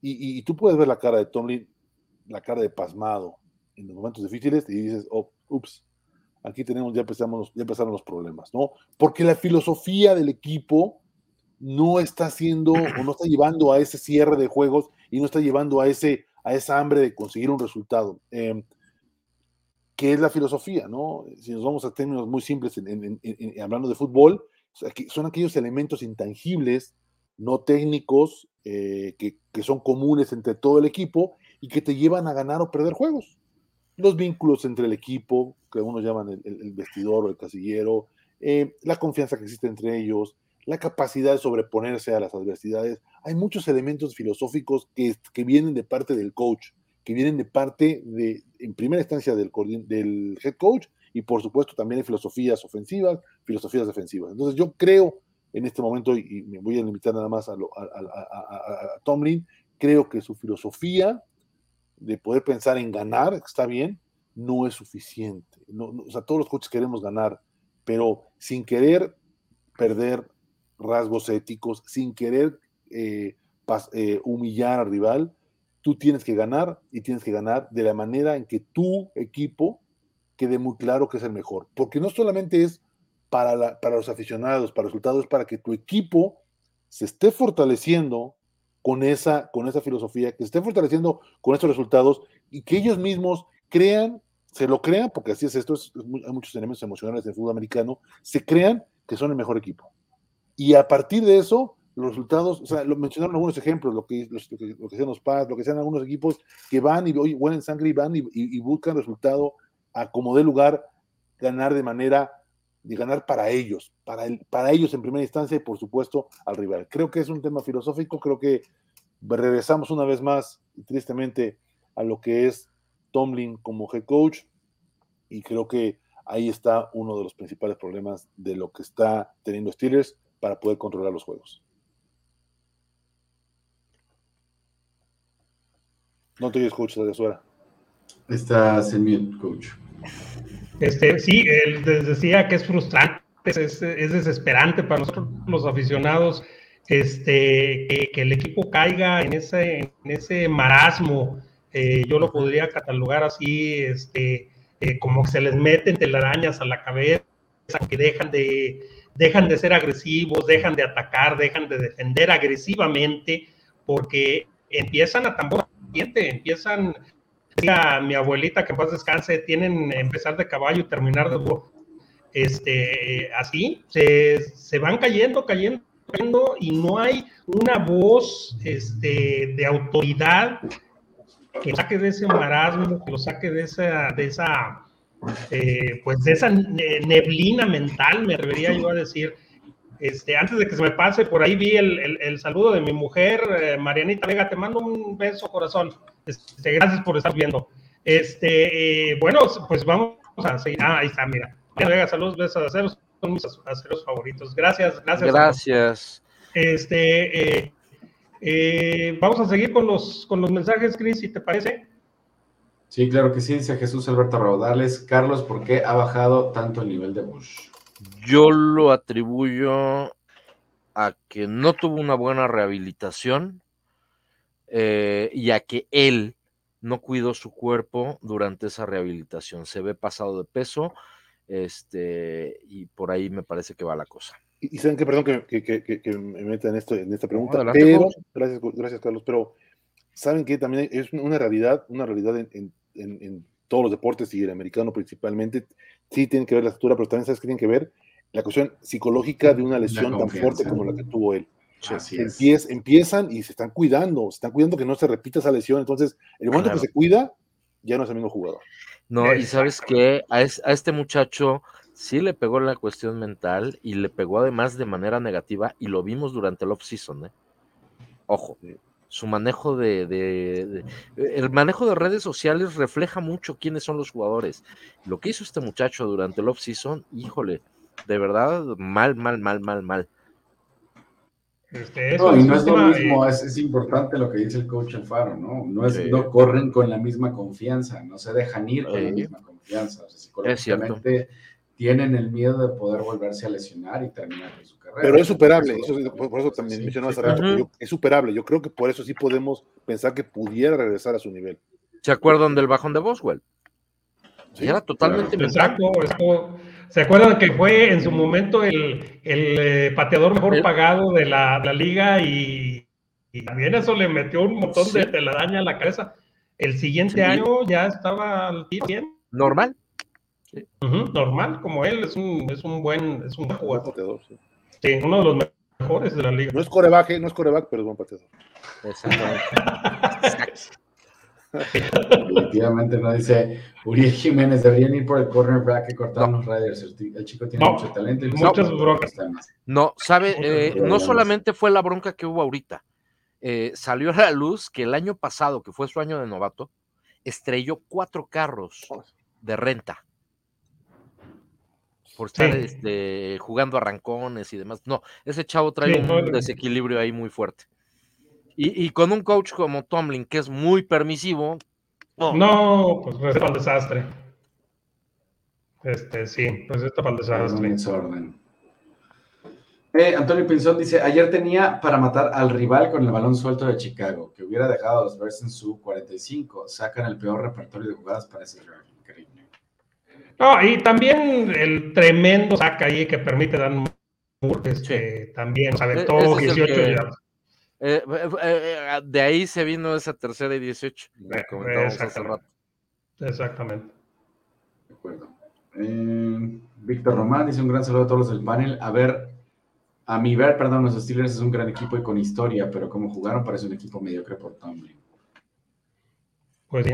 y, tú puedes ver la cara de Tomlin, la cara de pasmado en los momentos difíciles, y dices, oh, ups, aquí tenemos, ya empezamos, ya empezaron los problemas, ¿no? Porque la filosofía del equipo no está haciendo o no está llevando a ese cierre de juegos y no está llevando a, ese, a esa hambre de conseguir un resultado. Eh, que es la filosofía, ¿no? Si nos vamos a términos muy simples en, hablando de fútbol, son aquellos elementos intangibles, no técnicos, eh, que, que, son comunes entre todo el equipo y que te llevan a ganar o perder juegos. Los vínculos entre el equipo, que algunos llaman el vestidor o el casillero, eh, la confianza que existe entre ellos, la capacidad de sobreponerse a las adversidades. Hay muchos elementos filosóficos que, que vienen de parte del coach, que vienen de parte de, en primera instancia, del, head coach y por supuesto también de filosofías ofensivas, filosofías defensivas. Entonces yo creo en este momento, y, me voy a limitar nada más a, a, Tomlin, creo que su filosofía de poder pensar en ganar, está bien, no es suficiente. o sea, todos los coaches queremos ganar, pero sin querer perder rasgos éticos, sin querer eh, eh, humillar al rival, tú tienes que ganar y tienes que ganar de la manera en que tu equipo quede muy claro que es el mejor. Porque no solamente es para, para los aficionados, para resultados, es para que tu equipo se esté fortaleciendo con esa, con esa filosofía, que se esté fortaleciendo con estos resultados y que ellos mismos crean, se lo crean, porque así es esto, hay muchos elementos emocionales del fútbol americano, se crean que son el mejor equipo. Y a partir de eso, los resultados, o sea, lo mencionaron algunos ejemplos, lo que, lo, que, lo que sean los PAS, lo que sean algunos equipos que van y huelen sangre y van y, buscan resultado a como de lugar, ganar de manera, de ganar para ellos, para, el, para ellos en primera instancia y por supuesto al rival. Creo que es un tema filosófico, creo que regresamos una vez más, tristemente, a lo que es Tomlin como head coach y creo que ahí está uno de los principales problemas de lo que está teniendo Steelers para poder controlar los juegos. No te oyes, coach, de suera. Estás en mute, coach. Este, sí, él decía que es frustrante, es, desesperante para nosotros los aficionados, este, que, el equipo caiga en ese, en ese marasmo. Eh, yo lo podría catalogar así, este, eh, como que se les meten telarañas a la cabeza, que dejan de, dejan de ser agresivos, dejan de atacar, dejan de defender agresivamente, porque empiezan a tambor empiezan, a mi abuelita que en paz descanse, tienen empezar de caballo y terminar de burro. Este, así, se, van cayendo, cayendo, cayendo, y no hay una voz este, de autoridad que lo saque de ese marasmo, que lo saque de esa, de esa, eh, pues de esa neblina mental, me debería yo a decir. Este, antes de que se me pase, por ahí vi el, saludo de mi mujer, eh, Marianita Vega, te mando un beso, corazón. Este, gracias por estar viendo. Este, eh, bueno, pues vamos a seguir. Ah, ahí está, mira. Vega, saludos, besos a aceros, son mis aceros favoritos. Gracias, gracias. Gracias. Este, eh, vamos a seguir con los, con los mensajes, Cris, si te parece. Sí, claro que sí, dice Jesús Alberto Raudales. Carlos, ¿por qué ha bajado tanto el nivel de Bush? Yo lo atribuyo a que no tuvo una buena rehabilitación eh, y a que él no cuidó su cuerpo durante esa rehabilitación. Se ve pasado de peso este, y por ahí me parece que va la cosa. Y, saben que, perdón que, me meta en, esto, en esta pregunta, pero, gracias, gracias Carlos, pero saben que también es una realidad, una realidad en, en todos los deportes y el americano principalmente, sí tiene que ver la estatura, pero también sabes que tiene que ver la cuestión psicológica de una lesión tan fuerte como la que tuvo él. empiezan y se están cuidando, se están cuidando que no se repita esa lesión. Entonces, el momento que se cuida, ya no es el mismo jugador. No, y sabes que a, este muchacho sí le pegó la cuestión mental y le pegó además de manera negativa y lo vimos durante el off-season. ¿eh? Ojo, su manejo de, El manejo de redes sociales refleja mucho quiénes son los jugadores. Lo que hizo este muchacho durante el off-season, híjole, de verdad, mal, mal, mal, mal, mal. Este, no, y no es lo mismo, es, importante lo que dice el coach Alfaro, ¿no? No, es, no corren con la misma confianza, no se dejan ir con la misma confianza. O sea, tienen el miedo de poder volverse a lesionar y terminar su carrera. Pero es superable, por, eso también mencionaba hace rato, es superable. Yo creo que por eso sí podemos pensar que pudiera regresar a su nivel. ¿Se acuerdan del bajón de Boswell? Sí, era totalmente Exacto, ¿Se acuerdan que fue en su momento el, eh, pateador mejor pagado de la, liga y, también eso le metió un montón de telaraña a la cabeza? El siguiente año ya estaba al bien. Normal normal, como él, es un, es un buen, es un buen jugador. Sí. uno de los mejores de la liga. No es coreback, no es coreback, pero es buen pateador. Definitivamente no dice Uriel Jiménez, deberían ir por el cornerback que cortaron los Raiders. El, el chico tiene No, mucho talento y muchas no, broncas. No, sabe, eh, no solamente fue la bronca que hubo ahorita, eh, salió a la luz que el año pasado, que fue su año de novato, estrelló cuatro carros de renta por estar Sí. este, jugando arrancones y demás. No, ese chavo trae Sí, un no, desequilibrio ahí muy fuerte. Y, y con un coach como Tomlin, que es muy permisivo, no, No, pues para el desastre. Este, sí, receta para el desastre. desorden. Eh, Antonio Pinzón dice, ayer tenía para matar al rival con el balón suelto de Chicago, que hubiera dejado a los Bears en su 45. Sacan el peor repertorio de jugadas para ese drive. No, y también el tremendo saca ahí que permite Dan Moore, este, también, o sea, E- es el 18 que- yardas. Eh, eh, eh, de ahí se vino esa tercera y 18. que Eh, comentábamos hace exactamente. rato. Exactamente. De acuerdo. Eh, Víctor Román dice un gran saludo a todos los del panel. A ver, a mi ver, perdón, los Steelers es un gran equipo y con historia, pero como jugaron parece un equipo mediocre por Tomlin. Pues sí.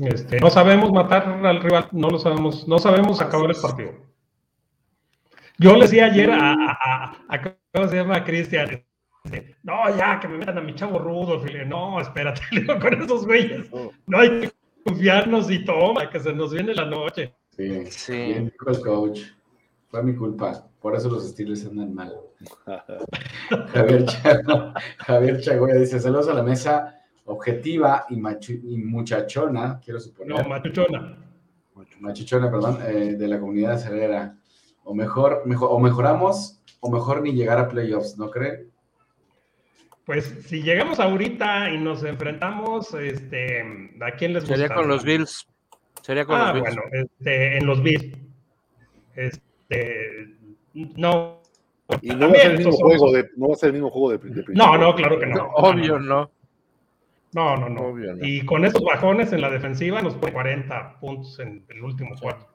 Este, no sabemos matar al rival, no lo sabemos, no sabemos acabar el partido. Yo le decía ayer a, a, a- a- ¿cómo se llama? Cristian. este, No, ya, que me metan a mi chavo rudo. No, espérate, <laughs> le digo, con esos güeyes. No hay que confiarnos y toma, que se nos viene la noche. Sí, Sí. bien dijo el coach. Fue mi culpa. Por eso los Steelers andan mal. <laughs> Javier, Chago, Javier dice: Saludos a la mesa objetiva y, machu- y muchachona, quiero suponer. No, machuchona. machichona, perdón, eh, de la comunidad acelera. O mejor, mejor, o mejoramos, o mejor ni llegar a playoffs, ¿no creen? Pues si llegamos ahorita y nos enfrentamos, este, ¿a quién les gusta? Sería con los Bills. Sería con Ah, los Bills. bueno, este, en los Bills. Este, no. Y no va a ser el mismo juego de, no va a ser el mismo juego de, de principio. No, no, claro que no. No, obvio, no. No, no, no. Obvio, no. Y con esos bajones en la defensiva nos pone 40 puntos en el último cuarto.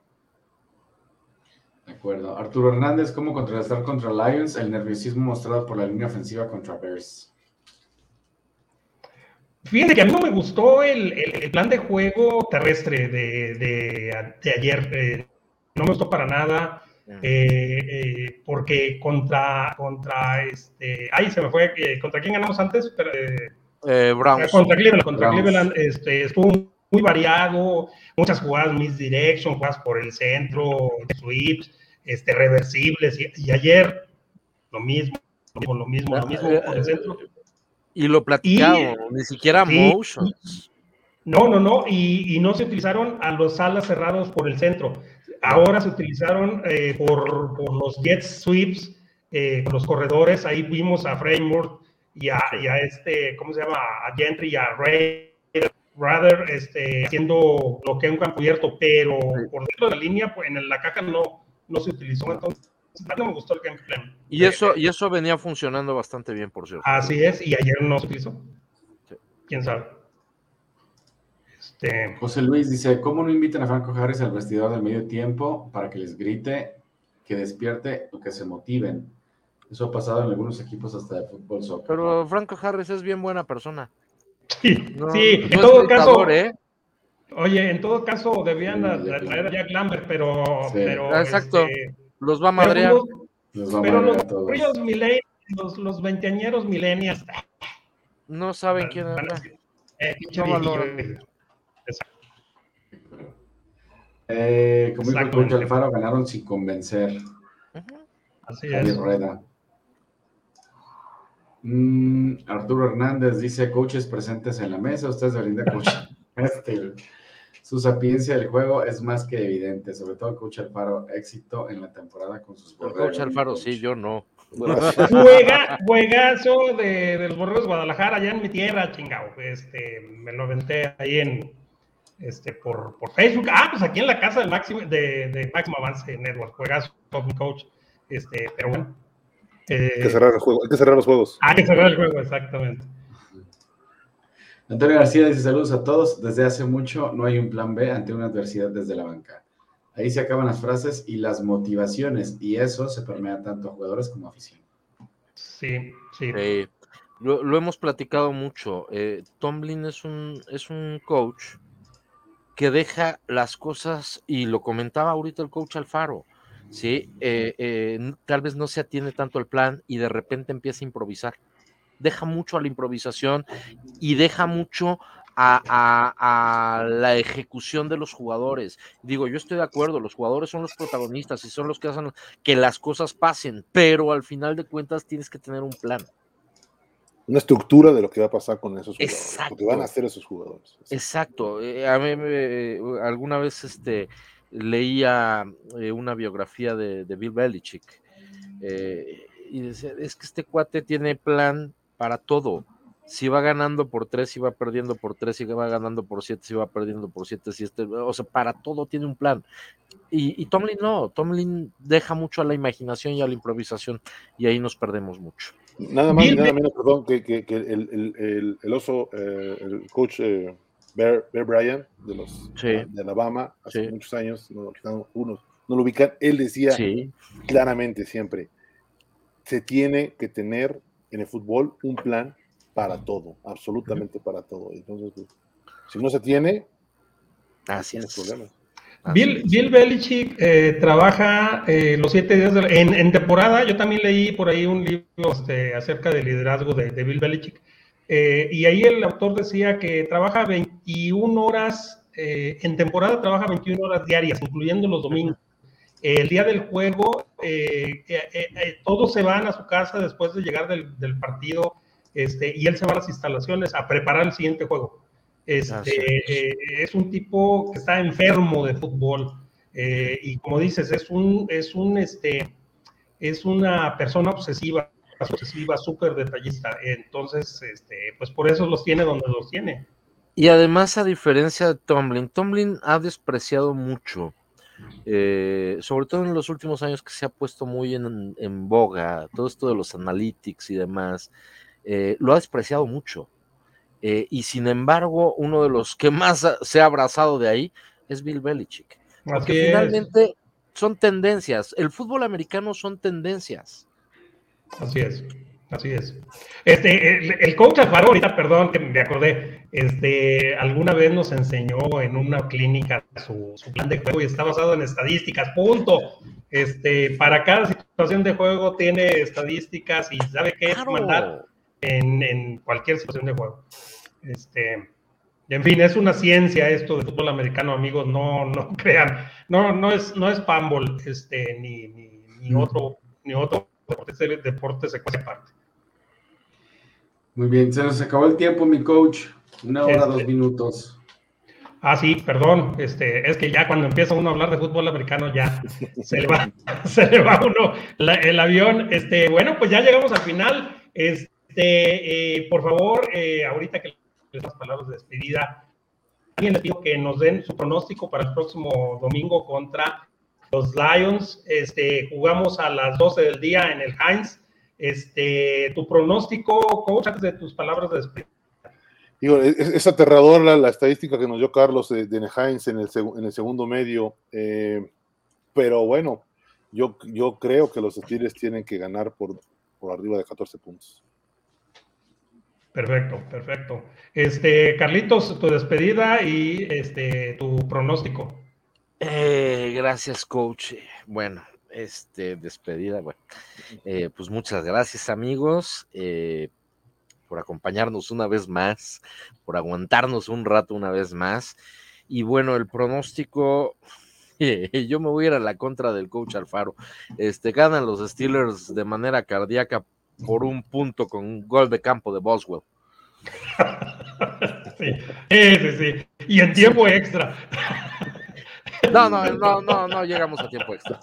De acuerdo. Arturo Hernández, ¿cómo contrarrestar contra Lions el nerviosismo mostrado por la línea ofensiva contra Bears? Fíjense que a mí no me gustó el, el- el plan de juego terrestre de, de- de ayer. eh, no me gustó para nada. eh, eh, porque contra, contra este, ay, se me fue, eh, ¿contra quién ganamos antes? Pero, eh, Eh, Browns. Contra Cleveland, contra Browns. Cleveland este, estuvo muy variado, muchas jugadas misdirection, jugadas por el centro, sweeps, este, reversibles, y, y ayer lo mismo, lo mismo, lo mismo, lo mismo por el centro. Y lo platicamos, ni siquiera sí, motions. No, no, no, y, y no se utilizaron a los alas cerrados por el centro. Ahora se utilizaron eh, por, por los jet sweeps, eh, los corredores. Ahí vimos a Framework y a, y a este, ¿cómo se llama? A Gentry y a Ray Rather este, haciendo lo que es un campo abierto, pero por dentro de la línea, pues, en la caja no, no se utilizó. Entonces, no me gustó el game plan. Y eso, y eso venía funcionando bastante bien, por cierto. Así es, y ayer no se utilizó. Sí. ¿Quién sabe? Este, José Luis dice, ¿cómo no invitan a Franco Harris al vestidor del medio tiempo para que les grite, que despierte o que se motiven? Eso ha pasado en algunos equipos hasta de fútbol soccer. Pero Franco Harris es bien buena persona. sí, No, sí, no en todo caso, ¿eh? Oye, en todo caso debían Sí, de- traer a Lambert. Jack Lambert, pero, Sí. pero Exacto. este, Los va a pero madrear. los, Los va pero madrear los morrillos millennials, los, los veinteañeros millennials, No saben quién es. eh, eh. Como dijo el Exactamente. Alfaro, ganaron sin convencer. Así Javier es. Rueda. Mm, Arturo Hernández dice, coaches presentes en la mesa, ustedes deberían de coach. <laughs> Este, su sapiencia del juego es más que evidente, sobre todo coach Alfaro, éxito en la temporada con sus El borregos. coach Alfaro, sí, yo no. <laughs> Juega, juegazo de, de los Borregos Guadalajara, allá en mi tierra, chingado. Este, me lo aventé ahí en, este, por, por Facebook. Ah, pues aquí en la casa del máximo, de, de Máximo Avance Network, juegazo, mi coach. Este, pero bueno. Eh, Hay que cerrar el juego, hay que cerrar los juegos. hay que cerrar el juego, exactamente. Antonio García dice saludos a todos. Desde hace mucho no hay un plan B ante una adversidad desde la banca. Ahí se acaban las frases y las motivaciones, y eso se permea tanto a jugadores como a afición. Sí, sí. Sí. lo, hemos platicado mucho. Eh, Tomlin es un, es un coach que deja las cosas, y lo comentaba ahorita el coach Alfaro, ¿sí? Eh, eh, tal vez no se atiene tanto el plan y de repente empieza a improvisar. Deja mucho a la improvisación y deja mucho a, la ejecución de los jugadores. Digo, yo estoy de acuerdo, los jugadores son los protagonistas y son los que hacen que las cosas pasen, pero al final de cuentas tienes que tener un plan. Una estructura de lo que va a pasar con esos jugadores, lo que van a hacer esos jugadores. Exacto. Eh, a mí alguna vez este, leía eh, una biografía de, Bill Belichick eh, y decía, es que este cuate tiene plan para todo si va ganando por tres, si va perdiendo por tres, si va ganando por siete, si va perdiendo por siete, si este, o sea, para todo tiene un plan. Y, Tomlin no, Tomlin deja mucho a la imaginación y a la improvisación, y ahí nos perdemos mucho. Nada más y nada menos, perdón, que, que, el, el, oso, eh, el coach eh, Bear, Bryant de los de Alabama, hace muchos años, no, unos no lo ubican, él decía claramente siempre, se tiene que tener en el fútbol un plan para todo, absolutamente para todo. Entonces, pues, si no se tiene, así es. Problemas. Bill, Bill Belichick eh, trabaja eh, los siete días en, temporada. Yo también leí por ahí un libro este, acerca del liderazgo de, Bill Belichick. Eh, y ahí el autor decía que trabaja 21 horas, en temporada trabaja 21 horas diarias, incluyendo los domingos. El día del juego, todos se van a su casa después de llegar del, del partido este, y él se va a las instalaciones a preparar el siguiente juego. Este, eh, es un tipo que está enfermo de fútbol eh, y como dices, es un, es un, este, es una persona obsesiva, obsesiva, súper detallista. Entonces, este, pues por eso los tiene donde los tiene. Y además, a diferencia de Tomlin, Tomlin ha despreciado mucho, eh, sobre todo en los últimos años que se ha puesto muy en, en boga, todo esto de los analytics y demás. Eh, lo ha despreciado mucho. Eh, y sin embargo, uno de los que más se ha abrazado de ahí es Bill Belichick. Porque finalmente son tendencias. El fútbol americano son tendencias. Así es, así es. Este, el, coach Alfaro, ahorita, perdón que me acordé, este, alguna vez nos enseñó en una clínica su, plan de juego y está basado en estadísticas, punto. Este, para cada situación de juego tiene estadísticas y sabe qué es mandar en, cualquier situación de juego. Este, en fin, es una ciencia esto de fútbol americano, amigos, no, no <laughs> crean, no, no es, no es pambol, este, ni, ni, otro, ni otro deporte, deporte se aparte. Muy bien, se nos acabó el tiempo, mi coach. Una hora, dos este, minutos. Ah, sí, perdón. Este, es que ya cuando empieza uno a hablar de fútbol americano, ya se le va, <laughs> se le va uno el avión. Este, bueno, pues ya llegamos al final. Este, este, eh, por favor, eh, ahorita que les las palabras de despedida, alguien les pido que nos den su pronóstico para el próximo domingo contra los Lions. Este, jugamos a las 12 del día en el Heinz. Este, tu pronóstico, coach, antes de tus palabras de despedida. Digo, es, aterrador la, estadística que nos dio Carlos de, de Heinz en el, en el segundo medio, eh, pero bueno, yo, yo creo que los Steelers tienen que ganar por, por arriba de 14 puntos. Perfecto, perfecto. Este, Carlitos, tu despedida y este tu pronóstico. Eh, gracias, coach. Bueno, este, despedida, bueno. Eh, pues muchas gracias, amigos, eh, por acompañarnos una vez más, por aguantarnos un rato una vez más. Y bueno, el pronóstico, <laughs> yo me voy a ir a la contra del coach Alfaro. Este, ganan los Steelers de manera cardíaca por un punto con un gol de campo de Boswell. <laughs> sí, sí, sí. Y en tiempo extra. <laughs> No, no, no, no, no llegamos a tiempo extra.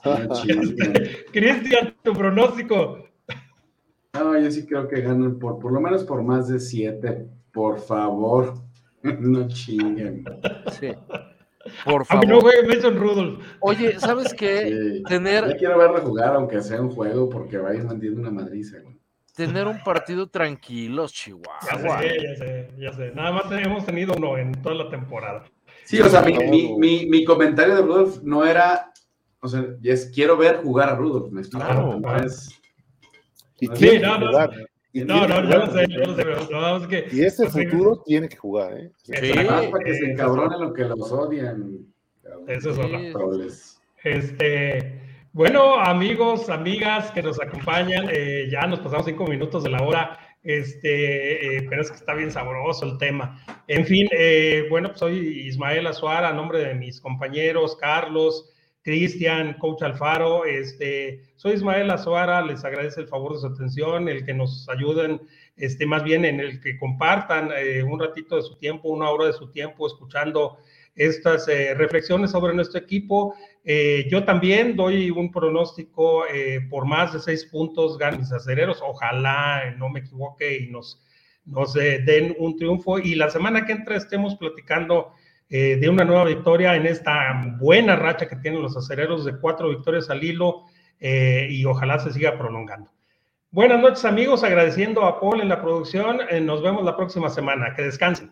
Cristian, tu pronóstico. No, yo sí creo que ganan por, por lo menos por más de siete. Por favor, <laughs> no chinguen. Sí. Por favor. no juegue Mason Rudolph. Oye, ¿sabes qué? Tener. Yo quiero verlo jugar, aunque sea un juego, porque va a ir mantiendo una madriza, Tener un partido tranquilo, Chihuahua. Ya sé, ya sé, ya sé. Nada más hemos tenido uno en toda la temporada. Sí, o sea, mi, mi, mi, comentario de Rudolph no era. O sea, es quiero ver jugar a Rudolph, me explico. Claro, no es. Y no, no, no, no, no, no sé, no sé, no, que, y ese futuro tiene que jugar, ¿eh? Sí, para que se encabronen lo que los odian. Eso es. Este, bueno, amigos, amigas que nos acompañan, eh, ya nos pasamos cinco minutos de la hora, este, eh, pero es que está bien sabroso el tema. En fin, eh, bueno, pues soy Ismael Azuara, a nombre de mis compañeros Carlos, Cristian, Coach Alfaro, este, soy Ismael Azuara, les agradece el favor de su atención, el que nos ayuden, este, más bien en el que compartan un ratito de su tiempo, una hora de su tiempo, escuchando estas reflexiones sobre nuestro equipo. Eh, yo también doy un pronóstico eh, por más de seis puntos ganan mis acereros. Ojalá no me equivoque y nos, eh, den un triunfo. Y la semana que entra estemos platicando de una nueva victoria en esta buena racha que tienen los acereros de cuatro victorias al hilo y ojalá se siga prolongando. Buenas noches amigos, agradeciendo a Paul en la producción. nos vemos la próxima semana. Que descansen.